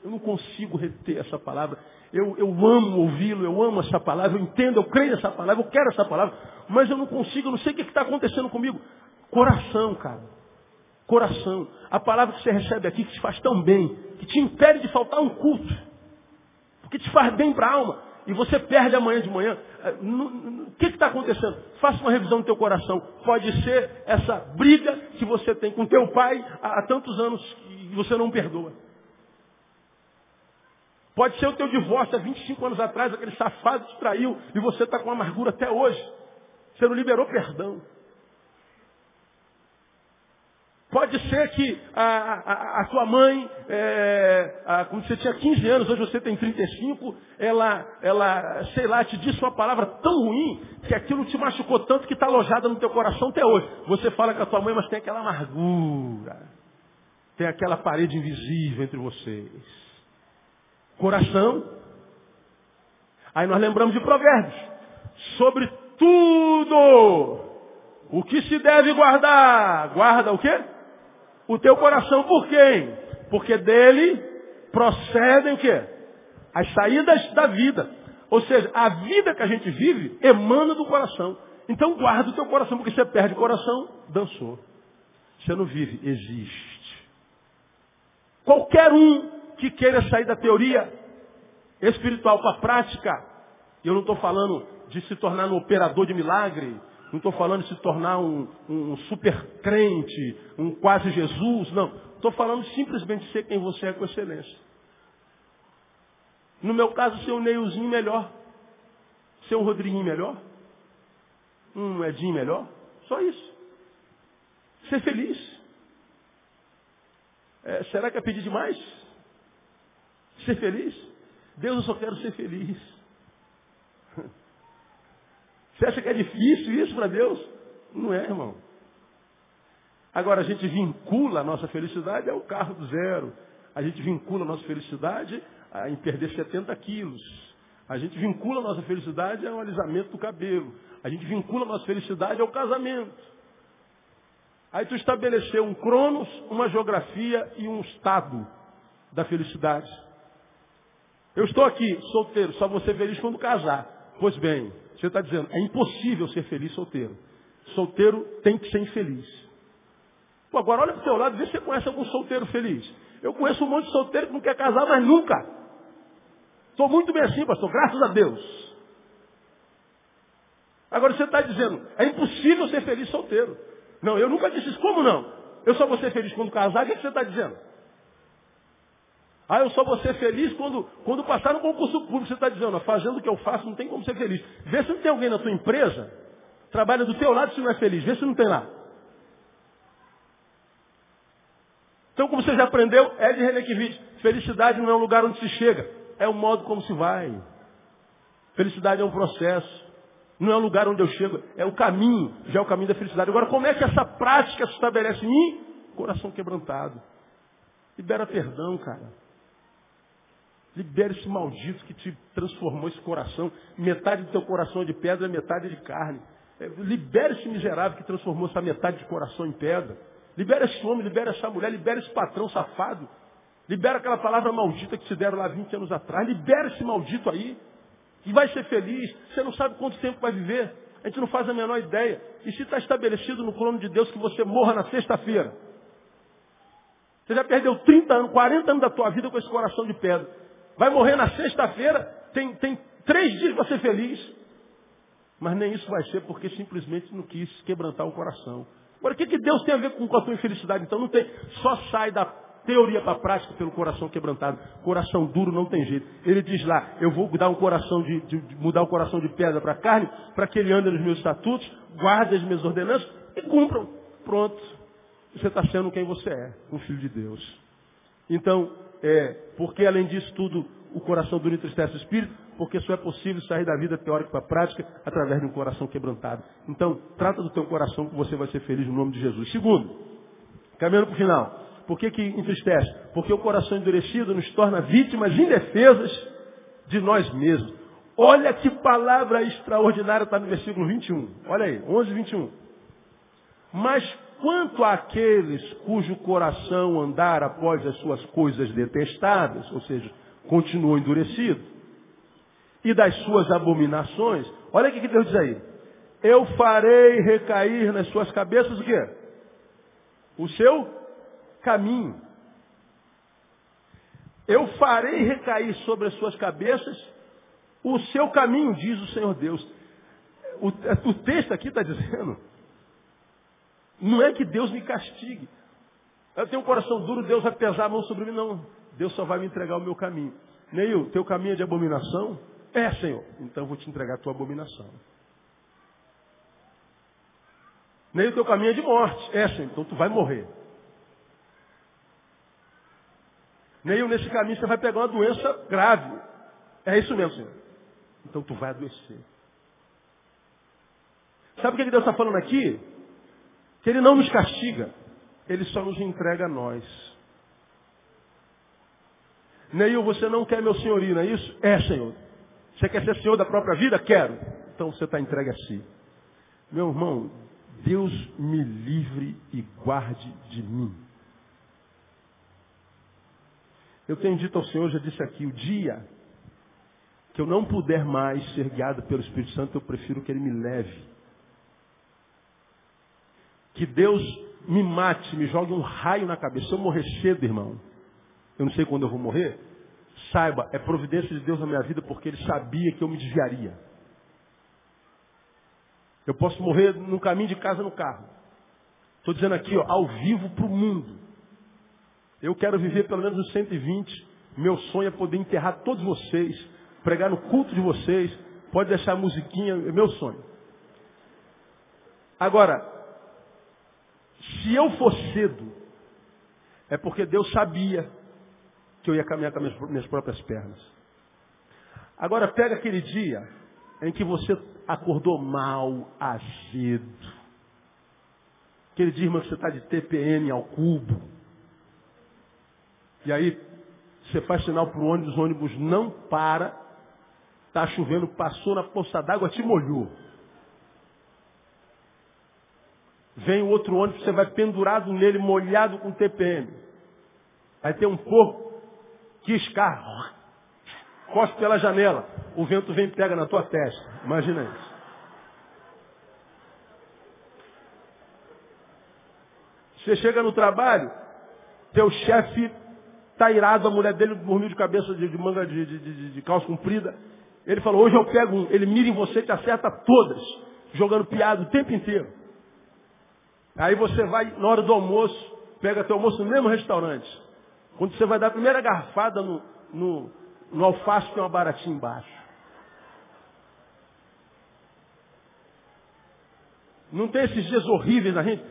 Eu não consigo reter essa palavra. Eu, eu amo ouvi-lo, eu amo essa palavra, eu entendo, eu creio nessa palavra, eu quero essa palavra, mas eu não consigo, eu não sei o que está acontecendo comigo. Coração, cara. Coração. A palavra que você recebe aqui, que te faz tão bem, que te impede de faltar um culto, que te faz bem para a alma, e você perde amanhã de manhã. É, o que está acontecendo? Faça uma revisão no teu coração. Pode ser essa briga que você tem com teu pai há, há tantos anos e você não perdoa. Pode ser o teu divórcio há 25 anos atrás, aquele safado te traiu e você está com amargura até hoje. Você não liberou perdão. Pode ser que a, a, a tua mãe, é, a, quando você tinha 15 anos, hoje você tem 35, ela, ela, sei lá, te disse uma palavra tão ruim que aquilo te machucou tanto que está alojada no teu coração até hoje. Você fala com a tua mãe, mas tem aquela amargura. Tem aquela parede invisível entre vocês. Coração. Aí nós lembramos de provérbios. Sobre tudo o que se deve guardar. Guarda o quê? O teu coração por quem? Porque dele procedem o quê? As saídas da vida. Ou seja, a vida que a gente vive emana do coração. Então guarda o teu coração, porque você perde o coração, dançou. Você não vive, existe. Qualquer um que queira sair da teoria espiritual para a prática, eu não estou falando de se tornar um operador de milagre, não estou falando de se tornar um, um, super crente, um quase Jesus, não. Estou falando simplesmente de ser quem você é com excelência. No meu caso, ser um Neilzinho melhor. Ser um Rodriguinho melhor. Um Edinho melhor. Só isso. Ser feliz. É, será que é pedir demais? Ser feliz? Deus, eu só quero ser feliz. Você acha que é difícil isso para Deus? Não é, irmão. Agora, a gente vincula a nossa felicidade ao carro do zero. A gente vincula a nossa felicidade em perder 70 quilos. A gente vincula a nossa felicidade ao alisamento do cabelo. A gente vincula a nossa felicidade ao casamento. Aí tu estabeleceu um cronos, uma geografia e um estado da felicidade. Eu estou aqui, solteiro, só vou ser feliz quando casar. Pois bem, você está dizendo, é impossível ser feliz solteiro. Solteiro tem que ser infeliz. Pô, agora olha para o teu lado e vê se você conhece algum solteiro feliz. Eu conheço um monte de solteiro que não quer casar, mas nunca. Estou muito bem assim, pastor, graças a Deus. Agora você está dizendo, é impossível ser feliz solteiro. Não, eu nunca disse isso. Como não? Eu só vou ser feliz quando casar, o que, é que você está dizendo? Ah, eu só vou ser feliz quando, quando passar no concurso público. Você está dizendo, fazendo o que eu faço, não tem como ser feliz. Vê se não tem alguém na tua empresa, trabalha do teu lado se não é feliz. Vê se não tem lá. Então, como você já aprendeu, é de Renekiewicz, felicidade não é um lugar onde se chega, é o modo como se vai. Felicidade é um processo. Não é um lugar onde eu chego, é o caminho, já é o caminho da felicidade. Agora, como é que essa prática se estabelece em mim? Coração quebrantado. Libera perdão, cara. Libere esse maldito que te transformou esse coração. Metade do teu coração é de pedra, metade é de carne. É, libere esse miserável que transformou essa metade de coração em pedra. Libera esse homem, libera essa mulher, libera esse patrão safado. Libera aquela palavra maldita que te deram lá 20 anos atrás. Libera esse maldito aí. E vai ser feliz. Você não sabe quanto tempo vai viver. A gente não faz a menor ideia. E se está estabelecido no plano de Deus que você morra na sexta-feira? Você já perdeu 30 anos, 40 anos da tua vida com esse coração de pedra. Vai morrer na sexta-feira, tem, tem três dias para ser feliz. Mas nem isso vai ser porque simplesmente não quis quebrantar o coração. Agora, o que, que Deus tem a ver com a tua infelicidade? Então não tem. Só sai da teoria para a prática pelo coração quebrantado. Coração duro não tem jeito. Ele diz lá, eu vou dar um coração de, de, mudar o coração de pedra para carne, para que ele ande nos meus estatutos, guarde as minhas ordenanças e cumpram. Pronto. Você está sendo quem você é, um filho de Deus. Então, é, porque além disso tudo, o coração duro entristece o espírito, porque só é possível sair da vida teórica para a prática através de um coração quebrantado. Então, trata do teu coração que você vai ser feliz no nome de Jesus. Segundo, caminhando para o final. Por que, que entristece? Porque o coração endurecido nos torna vítimas indefesas de nós mesmos. Olha que palavra extraordinária está no versículo 21. Olha aí, 11, 21. Mas quanto àqueles cujo coração andar após as suas coisas detestáveis, ou seja, continua endurecido, e das suas abominações, olha o que Deus diz aí. Eu farei recair nas suas cabeças o quê? O seu caminho. Eu farei recair sobre as suas cabeças o seu caminho, diz o Senhor Deus. O, o texto aqui está dizendo, não é que Deus me castigue. Eu tenho um coração duro, Deus vai pesar a mão sobre mim, não. Deus só vai me entregar o meu caminho. Neil, teu caminho é de abominação? É, Senhor. Então eu vou te entregar a tua abominação. Neil, teu caminho é de morte. É, Senhor. Então tu vai morrer. Neil, nesse caminho você vai pegar uma doença grave. É isso mesmo, Senhor. Então tu vai adoecer. Sabe o que Deus está falando aqui? Que Ele não nos castiga. Ele só nos entrega a nós. Neil, você não quer meu senhorio, não é isso? É, Senhor. Você quer ser senhor da própria vida? Quero. Então você está entregue a si. Meu irmão, Deus me livre e guarde de mim. Eu tenho dito ao Senhor, já disse aqui, o dia que eu não puder mais ser guiado pelo Espírito Santo, eu prefiro que Ele me leve. Que Deus me mate, me jogue um raio na cabeça. Se eu morrer cedo, irmão, eu não sei quando eu vou morrer, saiba, é providência de Deus na minha vida porque Ele sabia que eu me desviaria. Eu posso morrer no caminho de casa no carro. Estou dizendo aqui, ó, ao vivo para o mundo. Eu quero viver pelo menos os 120. Meu sonho é poder enterrar todos vocês, pregar no culto de vocês. Pode deixar a musiquinha, é meu sonho. Agora, se eu for cedo, é porque Deus sabia que eu ia caminhar com as minhas próprias pernas. Agora pega aquele dia em que você acordou mal, azedo. Aquele dia, irmão, que você está de TPM ao cubo. E aí você faz sinal para o ônibus, o ônibus não para. Está chovendo, passou na poça d'água, te molhou. Vem o outro ônibus, você vai pendurado nele, molhado com TPM. Aí tem um porco que escarra, cospe pela janela, o vento vem e pega na tua testa. Imagina isso. Você chega no trabalho, teu chefe está irado, a mulher dele dormiu de cabeça de, de manga de, de, de, calça comprida. Ele falou, hoje eu pego um. Ele mira em você e te acerta todas, jogando piada o tempo inteiro. Aí você vai, na hora do almoço, pega teu almoço no mesmo restaurante. Quando você vai dar a primeira garfada no, no, no alface, tem uma baratinha embaixo. Não tem esses dias horríveis na gente?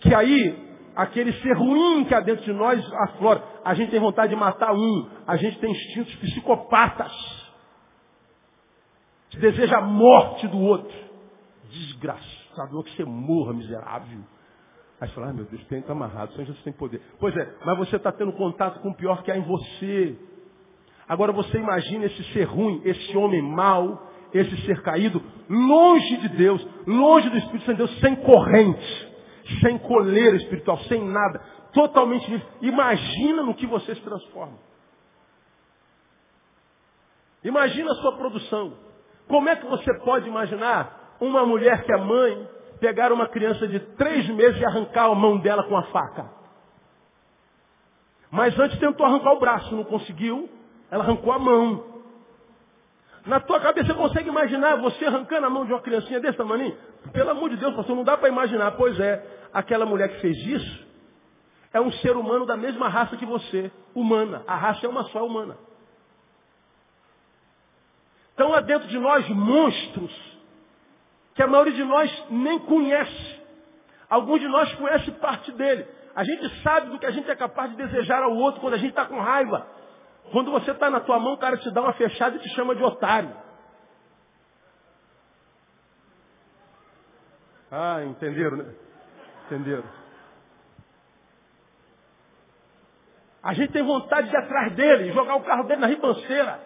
Que aí, aquele ser ruim que há dentro de nós aflora. A gente tem vontade de matar um. A gente tem instintos psicopatas. Que deseja a morte do outro. Desgraçado, que você morra, miserável. Aí você fala, ah, meu Deus, tem está amarrado, Senhor Jesus tem poder. Pois é, mas você está tendo contato com o pior que há em você. Agora você imagina esse ser ruim, esse homem mau, esse ser caído, longe de Deus, longe do Espírito Santo de Deus, sem corrente, sem coleira espiritual, sem nada, totalmente livre. Imagina no que você se transforma. Imagina a sua produção. Como é que você pode imaginar uma mulher que é mãe, pegar uma criança de três meses e arrancar a mão dela com a faca. Mas antes tentou arrancar o braço, não conseguiu, ela arrancou a mão. Na tua cabeça você consegue imaginar você arrancando a mão de uma criancinha desse tamanho? Pelo amor de Deus, pastor, não dá para imaginar. Pois é, aquela mulher que fez isso, É um ser humano da mesma raça que você, humana. A raça é uma só, humana. Então há dentro de nós monstros que a maioria de nós nem conhece. Alguns de nós conhecem parte dele. A gente sabe do que a gente é capaz de desejar ao outro quando a gente está com raiva. Quando você está na tua mão, o cara te dá uma fechada e te chama de otário. Ah, entenderam, né? Entenderam. A gente tem vontade de ir atrás dele, jogar o carro dele na ribanceira.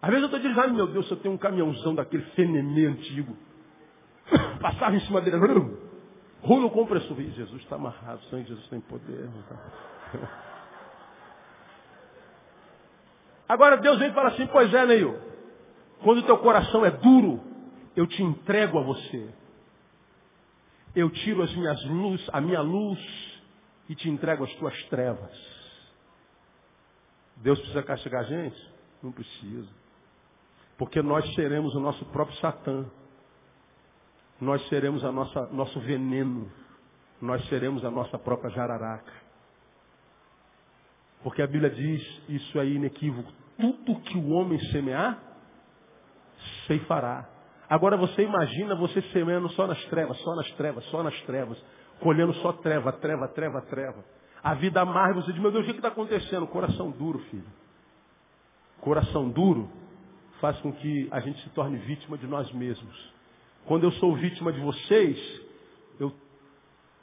Às vezes eu estou dizendo, meu Deus, eu tenho um caminhãozão daquele fenemê antigo. Passava em cima dele, rolo compressor. Jesus está amarrado, sangue de Jesus tem poder. Agora Deus vem e fala assim, pois é, Neil, quando o teu coração é duro, eu te entrego a você. Eu tiro as minhas luz, a minha luz e te entrego as tuas trevas. Deus precisa castigar a gente? Não precisa. Porque nós seremos o nosso próprio Satã. Nós seremos a nossa, nosso veneno. Nós seremos a nossa própria jararaca. Porque a Bíblia diz, isso aí inequívoco, tudo que o homem semear, ceifará. Agora você imagina você semeando só nas trevas, só nas trevas, só nas trevas, colhendo só treva, treva, treva, treva. A vida amarga, você diz, meu Deus, o que está acontecendo? Coração duro, filho. Coração duro faz com que a gente se torne vítima de nós mesmos. Quando eu sou vítima de vocês, eu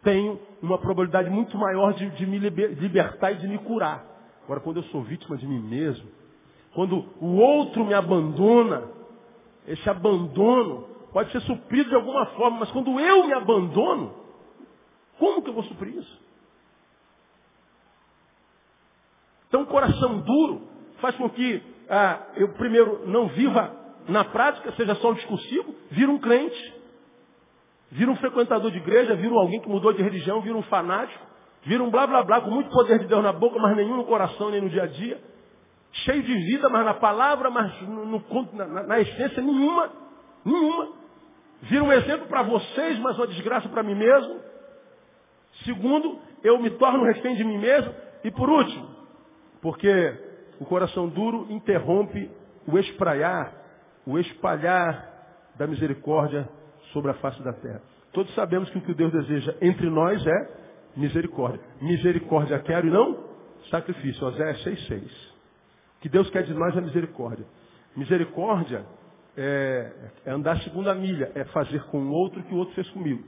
tenho uma probabilidade muito maior de, de me libertar e de me curar. Agora, quando eu sou vítima de mim mesmo, quando o outro me abandona, esse abandono pode ser suprido de alguma forma, mas quando eu me abandono, como que eu vou suprir isso? Então, coração duro faz com que ah, eu primeiro não viva na prática, seja só um discursivo, vira um crente, vira um frequentador de igreja, vira alguém que mudou de religião, vira um fanático, vira um blá blá blá com muito poder de Deus na boca, mas nenhum no coração nem no dia a dia cheio de vida, mas na palavra, mas no, no, na, na, essência nenhuma. Nenhuma. Vira um exemplo para vocês, mas uma desgraça para mim mesmo. Segundo, eu me torno refém de mim mesmo. E por último, porque o coração duro interrompe o espraiar, o espalhar da misericórdia sobre a face da terra. Todos sabemos que o que Deus deseja entre nós é misericórdia. Misericórdia quero e não sacrifício. Oséias 6,6 que Deus quer de nós é misericórdia. Misericórdia é, é andar a segunda milha, é fazer com o outro o que o outro fez comigo.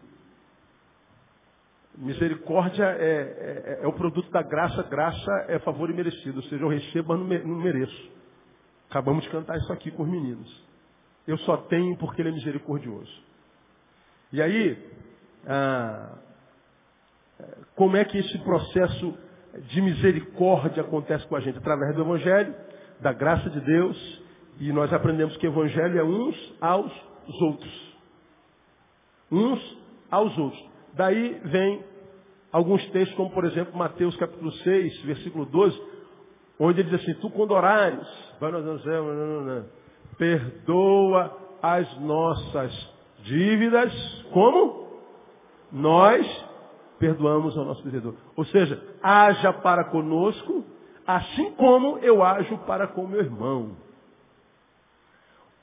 Misericórdia é, é, é, o produto da graça, graça é favor imerecido, ou seja, eu recebo, mas não mereço. Acabamos de cantar isso aqui com os meninos. Eu só tenho porque ele é misericordioso. E aí, ah, como é que esse processo de misericórdia acontece com a gente através do Evangelho, da graça de Deus, e nós aprendemos que o Evangelho é uns aos outros. Uns aos outros. Daí vem alguns textos, como por exemplo Mateus capítulo 6, versículo 12, onde ele diz assim, tu quando orares, perdoa as nossas dívidas, como? Nós perdoamos ao nosso devedor. Ou seja, haja para conosco, assim como eu ajo para com meu irmão.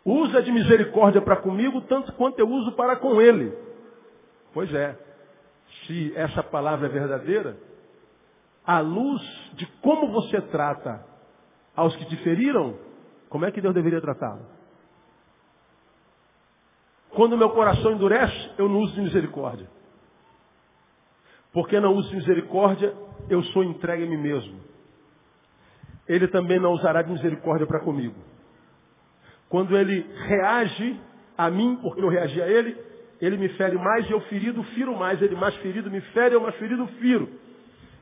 Usa de misericórdia para comigo, tanto quanto eu uso para com ele. Pois é, se essa palavra é verdadeira, à luz de como você trata aos que te feriram, como é que Deus deveria tratá-lo? Quando meu coração endurece, eu não uso de misericórdia. Porque não uso misericórdia, eu sou entregue a mim mesmo. Ele também não usará de misericórdia para comigo. Quando ele reage a mim, porque eu reagi a ele, ele me fere mais e eu ferido, firo mais. Ele mais ferido me fere, eu mais ferido, firo.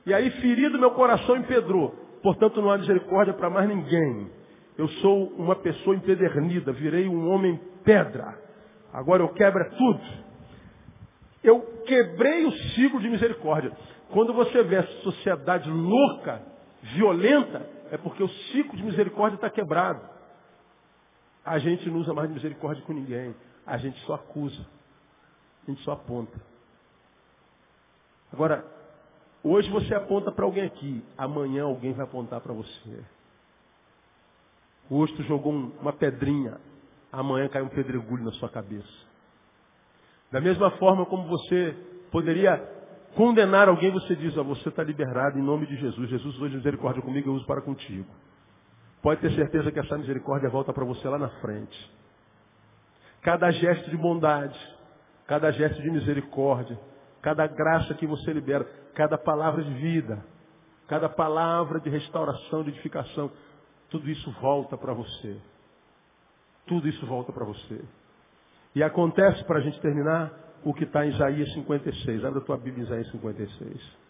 E aí, ferido, meu coração empedrou. Portanto, não há misericórdia para mais ninguém. Eu sou uma pessoa empedernida, virei um homem pedra. Agora eu quebro tudo. Eu quebrei o ciclo de misericórdia. Quando você vê essa sociedade louca, violenta, é porque o ciclo de misericórdia está quebrado. A gente não usa mais misericórdia com ninguém. A gente só acusa. A gente só aponta. Agora, Hoje você aponta para alguém aqui, amanhã alguém vai apontar para você. Hoje tu jogou uma pedrinha, amanhã cai um pedregulho na sua cabeça. Da mesma forma como você poderia condenar alguém, você diz, ó, você está liberado em nome de Jesus. Jesus hoje misericórdia comigo, eu uso para contigo. Pode ter certeza que essa misericórdia volta para você lá na frente. Cada gesto de bondade, cada gesto de misericórdia, cada graça que você libera, cada palavra de vida, cada palavra de restauração, de edificação, tudo isso volta para você. Tudo isso volta para você. E acontece, para a gente terminar, o que está em Isaías 56. Abra a tua Bíblia em Isaías 56.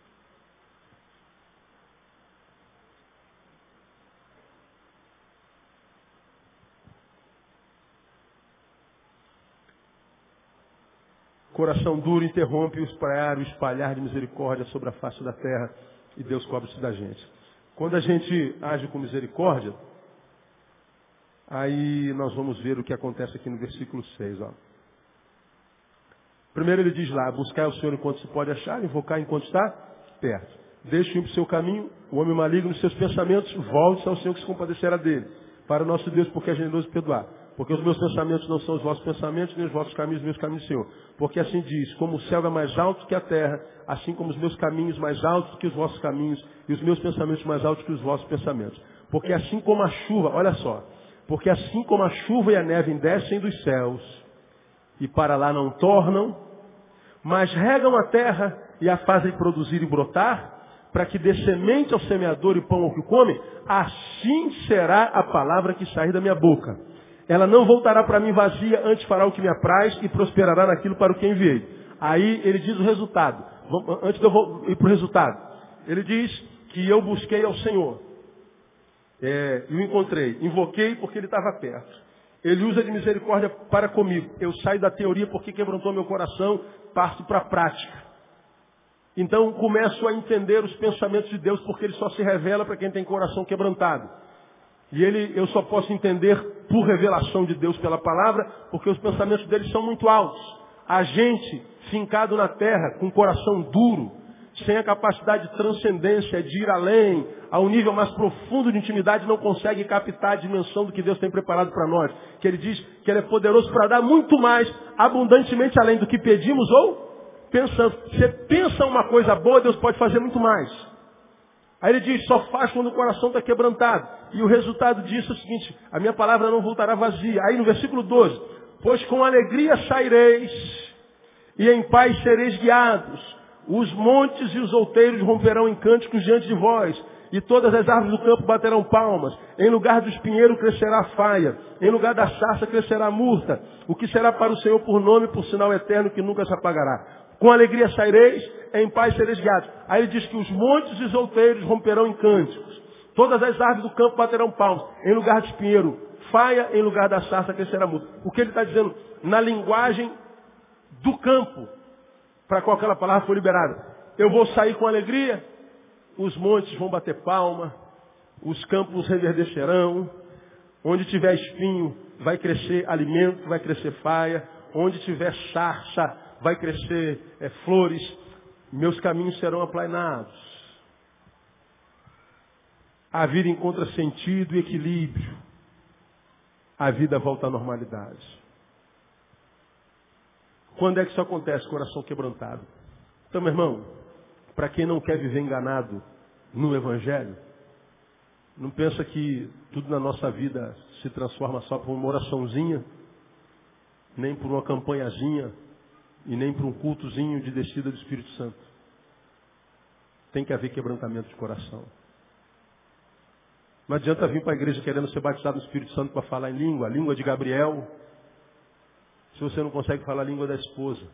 Coração duro interrompe o espraiar, o espalhar de misericórdia sobre a face da terra e Deus cobre-se da gente. Quando a gente age com misericórdia, aí nós vamos ver o que acontece aqui no versículo 6. Ó. Primeiro ele diz lá, buscar o Senhor enquanto se pode achar, invocar enquanto está perto. Deixe o seu caminho, o homem maligno nos seus pensamentos, volte ao Senhor que se compadecerá dele. Para o nosso Deus, porque é generoso perdoar. Porque os meus pensamentos não são os vossos pensamentos, nem os vossos caminhos, os meus caminhos, Senhor. Porque assim diz, como o céu é mais alto que a terra, assim como os meus caminhos mais altos que os vossos caminhos, e os meus pensamentos mais altos que os vossos pensamentos. Porque assim como a chuva, olha só, porque assim como a chuva e a neve descem dos céus, e para lá não tornam, mas regam a terra e a fazem produzir e brotar, para que dê semente ao semeador e pão ao que come, assim será a palavra que sair da minha boca. Ela não voltará para mim vazia, antes fará o que me apraz e prosperará naquilo para o que enviei. Aí ele diz o resultado. Antes de eu ir para o resultado. Ele diz que eu busquei ao Senhor. É, e o encontrei. Invoquei porque ele estava perto. Ele usa de misericórdia para comigo. Eu saio da teoria porque quebrantou meu coração, parto para a prática. Então começo a entender os pensamentos de Deus porque ele só se revela para quem tem coração quebrantado. E ele, eu só posso entender por revelação de Deus pela palavra, porque os pensamentos dele são muito altos. A gente, fincado na terra, com coração duro, sem a capacidade de transcendência, de ir além, a um nível mais profundo de intimidade, não consegue captar a dimensão do que Deus tem preparado para nós. Que ele diz que ele é poderoso para dar muito mais, abundantemente além do que pedimos ou pensamos. Você pensa uma coisa boa, Deus pode fazer muito mais. Aí ele diz, só faz quando o coração está quebrantado. E o resultado disso é o seguinte, a minha palavra não voltará vazia. Aí no versículo 12, pois com alegria saireis e em paz sereis guiados. Os montes e os outeiros romperão em cânticos diante de vós. E todas as árvores do campo baterão palmas. Em lugar do espinheiro crescerá a faia. Em lugar da sarça crescerá a murta. O que será para o Senhor por nome, por sinal eterno que nunca se apagará. Com alegria saireis, em paz sereis guiados. Aí ele diz que os montes e outeiros romperão em cânticos. Todas as árvores do campo baterão palmas. Em lugar de espinheiro, faia, em lugar da sarça crescerá mudo. O que ele está dizendo? Na linguagem do campo, para qual aquela palavra foi liberada. Eu vou sair com alegria, os montes vão bater palma, os campos reverdecerão, onde tiver espinho vai crescer alimento, vai crescer faia, onde tiver sarça vai crescer é, flores, meus caminhos serão aplainados. A vida encontra sentido e equilíbrio. A vida volta à normalidade. Quando é que isso acontece? Coração quebrantado. Então, meu irmão, para quem não quer viver enganado no Evangelho, não pensa que tudo na nossa vida se transforma só por uma oraçãozinha, nem por uma campanhazinha, e nem para um cultozinho de descida do Espírito Santo. Tem que haver quebrantamento de coração. Não adianta vir para a igreja querendo ser batizado no Espírito Santo para falar em língua, a língua de Gabriel, se você não consegue falar a língua da esposa,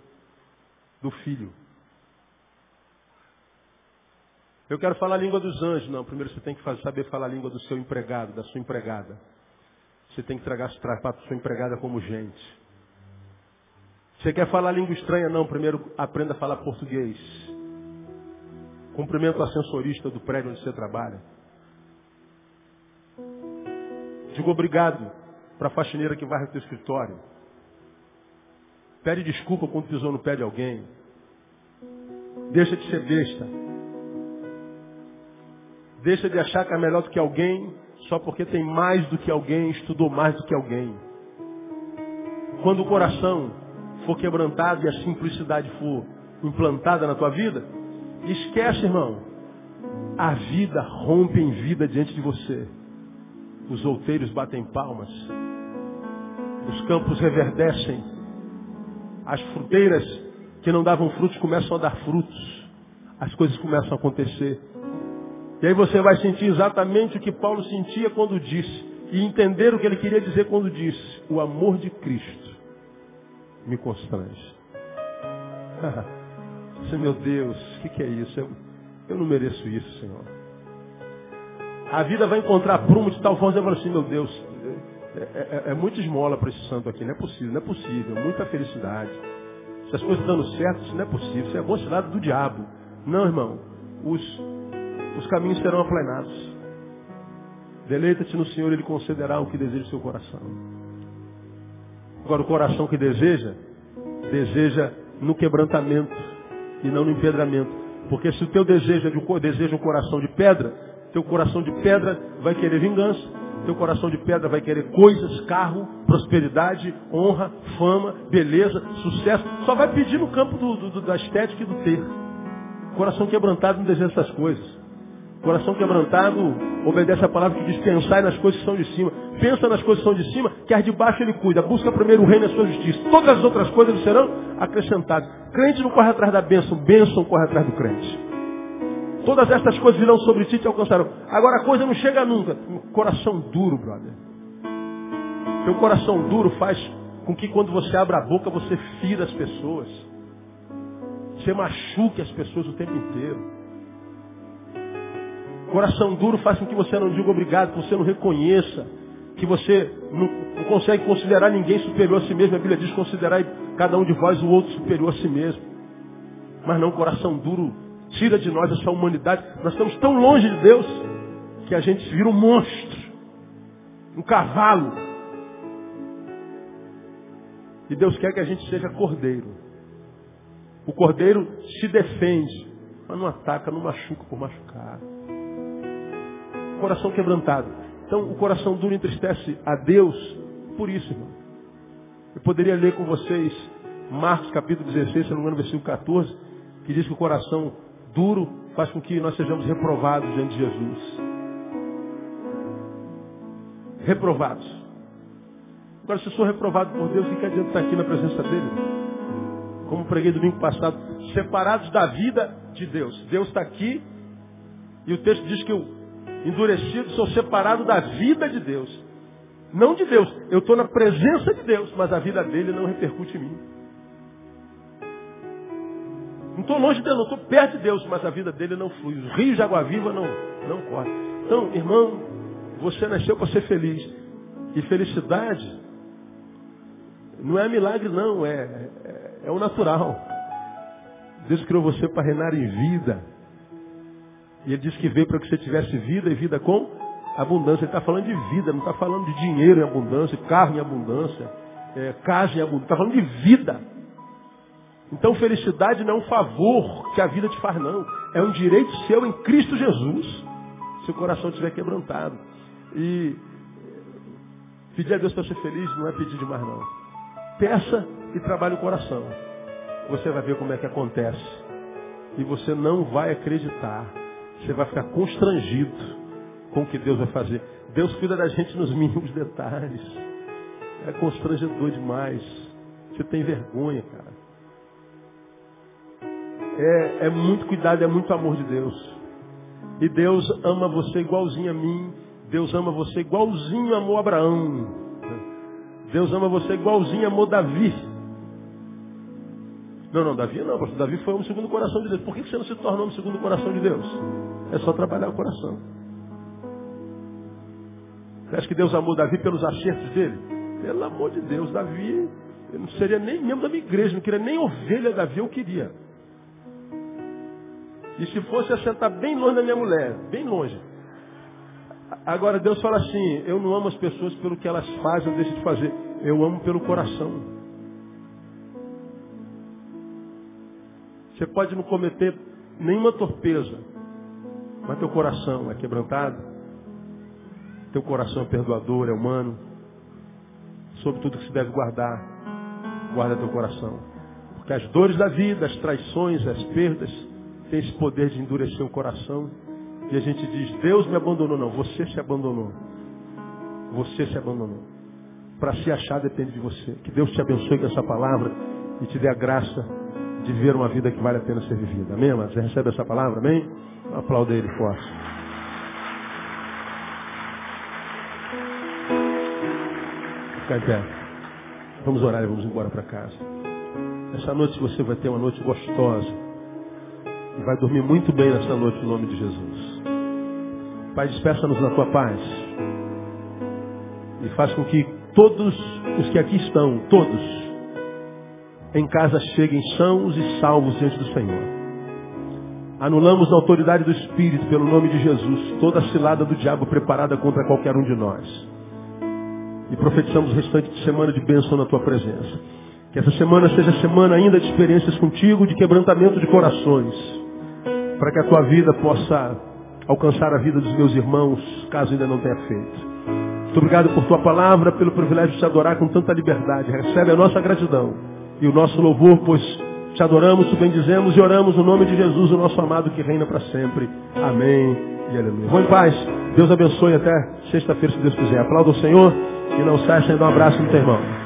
do filho. Eu quero falar a língua dos anjos. Não, primeiro você tem que saber falar a língua do seu empregado, da sua empregada. Você tem que tragar, tratar a sua empregada como gente. Você quer falar língua estranha? Não, primeiro aprenda a falar português. Cumprimento o ascensorista do prédio onde você trabalha. Diga obrigado para a faxineira que vai no teu escritório. Pede desculpa quando pisou no pé de alguém. Deixa de ser besta. Deixa de achar que é melhor do que alguém só porque tem mais do que alguém, estudou mais do que alguém. Quando o coração for quebrantado e a simplicidade for implantada na tua vida, esquece, irmão. A vida rompe em vida diante de você. Os outeiros batem palmas. Os campos reverdecem. As fruteiras que não davam frutos começam a dar frutos. As coisas começam a acontecer. E aí você vai sentir exatamente o que Paulo sentia quando disse. E entender o que ele queria dizer quando disse. O amor de Cristo me constrange. Disse, meu Deus, o que, que, é isso? Eu, eu, não mereço isso, Senhor. A vida vai encontrar prumo de tal forma que você fala assim, meu Deus, é, é, é muita esmola para esse santo aqui, não é possível, não é possível, muita felicidade. Se as coisas dando certo, isso não é possível, isso é mocidade do diabo. Não, irmão, os, os caminhos serão aplanados. Deleita-te no Senhor, Ele concederá o que deseja o seu coração. Agora, o coração que deseja, deseja no quebrantamento e não no empedramento. Porque se o teu desejo é de, deseja um coração de pedra, teu coração de pedra vai querer vingança, teu coração de pedra vai querer coisas, carro, prosperidade, honra, fama, beleza, sucesso. Só vai pedir no campo do, do, da estética e do ter. Coração quebrantado não deseja essas coisas. Coração quebrantado obedece a palavra que diz pensar nas coisas que são de cima. Pensa nas coisas que são de cima, que as de baixo ele cuida. Busca primeiro o reino e a sua justiça. Todas as outras coisas serão acrescentadas. Crente não corre atrás da bênção, bênção corre atrás do crente. Todas estas coisas virão sobre ti e te alcançarão. Agora a coisa não chega nunca. Coração duro, brother. Teu coração duro faz com que quando você abre a boca você fira as pessoas. Você machuque as pessoas o tempo inteiro. Coração duro faz com que você não diga obrigado, que você não reconheça, que você não, não consegue considerar ninguém superior a si mesmo. A Bíblia diz considerar cada um de vós o outro superior a si mesmo. Mas não, coração duro tira de nós essa humanidade. Nós estamos tão longe de Deus que a gente vira um monstro, um cavalo. E Deus quer que a gente seja cordeiro. O cordeiro se defende, mas não ataca, não machuca por machucar coração quebrantado. Então, o coração duro entristece a Deus por isso, irmão. Eu poderia ler com vocês Marcos capítulo 16, se não me engano, versículo 14, que diz que o coração duro faz com que nós sejamos reprovados diante de Jesus. Reprovados. Agora, se eu sou reprovado por Deus, o que adianta estar aqui na presença dele? Como preguei domingo passado, separados da vida de Deus. Deus está aqui e o texto diz que eu endurecido, sou separado da vida de Deus. Não de Deus. Eu estou na presença de Deus, mas a vida dele não repercute em mim. Não estou longe de Deus, não estou perto de Deus, mas a vida dele não flui. Os rios de água viva não, não correm. Então, irmão, você nasceu para ser feliz. E felicidade não é milagre, não, é, é, é o natural. Deus criou você para reinar em vida. E ele disse que veio para que você tivesse vida e vida com abundância. Ele está falando de vida, não está falando de dinheiro em abundância, carro em abundância, é, casa em abundância. Está falando de vida. Então felicidade não é um favor que a vida te faz, não. É um direito seu em Cristo Jesus. Se o coração estiver quebrantado. E pedir a Deus para ser feliz não é pedir demais, não. Peça e trabalhe o coração. Você vai ver como é que acontece. E você não vai acreditar você vai ficar constrangido com o que Deus vai fazer. Deus cuida da gente nos mínimos detalhes. É constrangedor demais. Você tem vergonha, cara. É, é muito cuidado, é muito amor de Deus. E Deus ama você igualzinho a mim. Deus ama você igualzinho amou Abraão. Deus ama você igualzinho amou Davi. Não, não, Davi não, pastor. Davi foi um segundo coração de Deus. Por que você não se tornou um segundo coração de Deus? É só trabalhar o coração. Você acha que Deus amou Davi pelos acertos dele? Pelo amor de Deus, Davi, eu não seria nem membro da minha igreja, não queria nem ovelha Davi, eu queria. E se fosse assentar bem longe da minha mulher, bem longe. Agora Deus fala assim, eu não amo as pessoas pelo que elas fazem ou deixam de fazer. Eu amo pelo coração. Você pode não cometer nenhuma torpeza. Mas teu coração é quebrantado, teu coração é perdoador, é humano. Sobre tudo que se deve guardar, guarda teu coração. Porque as dores da vida, as traições, as perdas, têm esse poder de endurecer o coração. E a gente diz, Deus me abandonou. Não, você se abandonou. Você se abandonou. Para se achar depende de você. Que Deus te abençoe com essa palavra e te dê a graça de viver uma vida que vale a pena ser vivida. Amém? Você recebe essa palavra? Amém? Aplauda ele forte. Fica em pé. Vamos orar e vamos embora para casa. Essa noite você vai ter uma noite gostosa. E vai dormir muito bem nessa noite em nome de Jesus. Pai, despeça-nos na tua paz. E faz com que todos os que aqui estão, todos, em casa cheguem sãos e salvos diante do Senhor. Anulamos na autoridade do Espírito, pelo nome de Jesus, toda a cilada do diabo preparada contra qualquer um de nós. E profetizamos o restante de semana de bênção na tua presença. Que essa semana seja semana ainda de experiências contigo, de quebrantamento de corações. Para que a tua vida possa alcançar a vida dos meus irmãos, caso ainda não tenha feito. Muito obrigado por tua palavra, pelo privilégio de te adorar com tanta liberdade. Recebe a nossa gratidão e o nosso louvor, pois te adoramos, te bendizemos e oramos no nome de Jesus, o nosso amado que reina para sempre. Amém e aleluia. Vou em paz. Deus abençoe até sexta-feira, se Deus quiser. Aplauda o Senhor e não saia sem dar um abraço no teu irmão.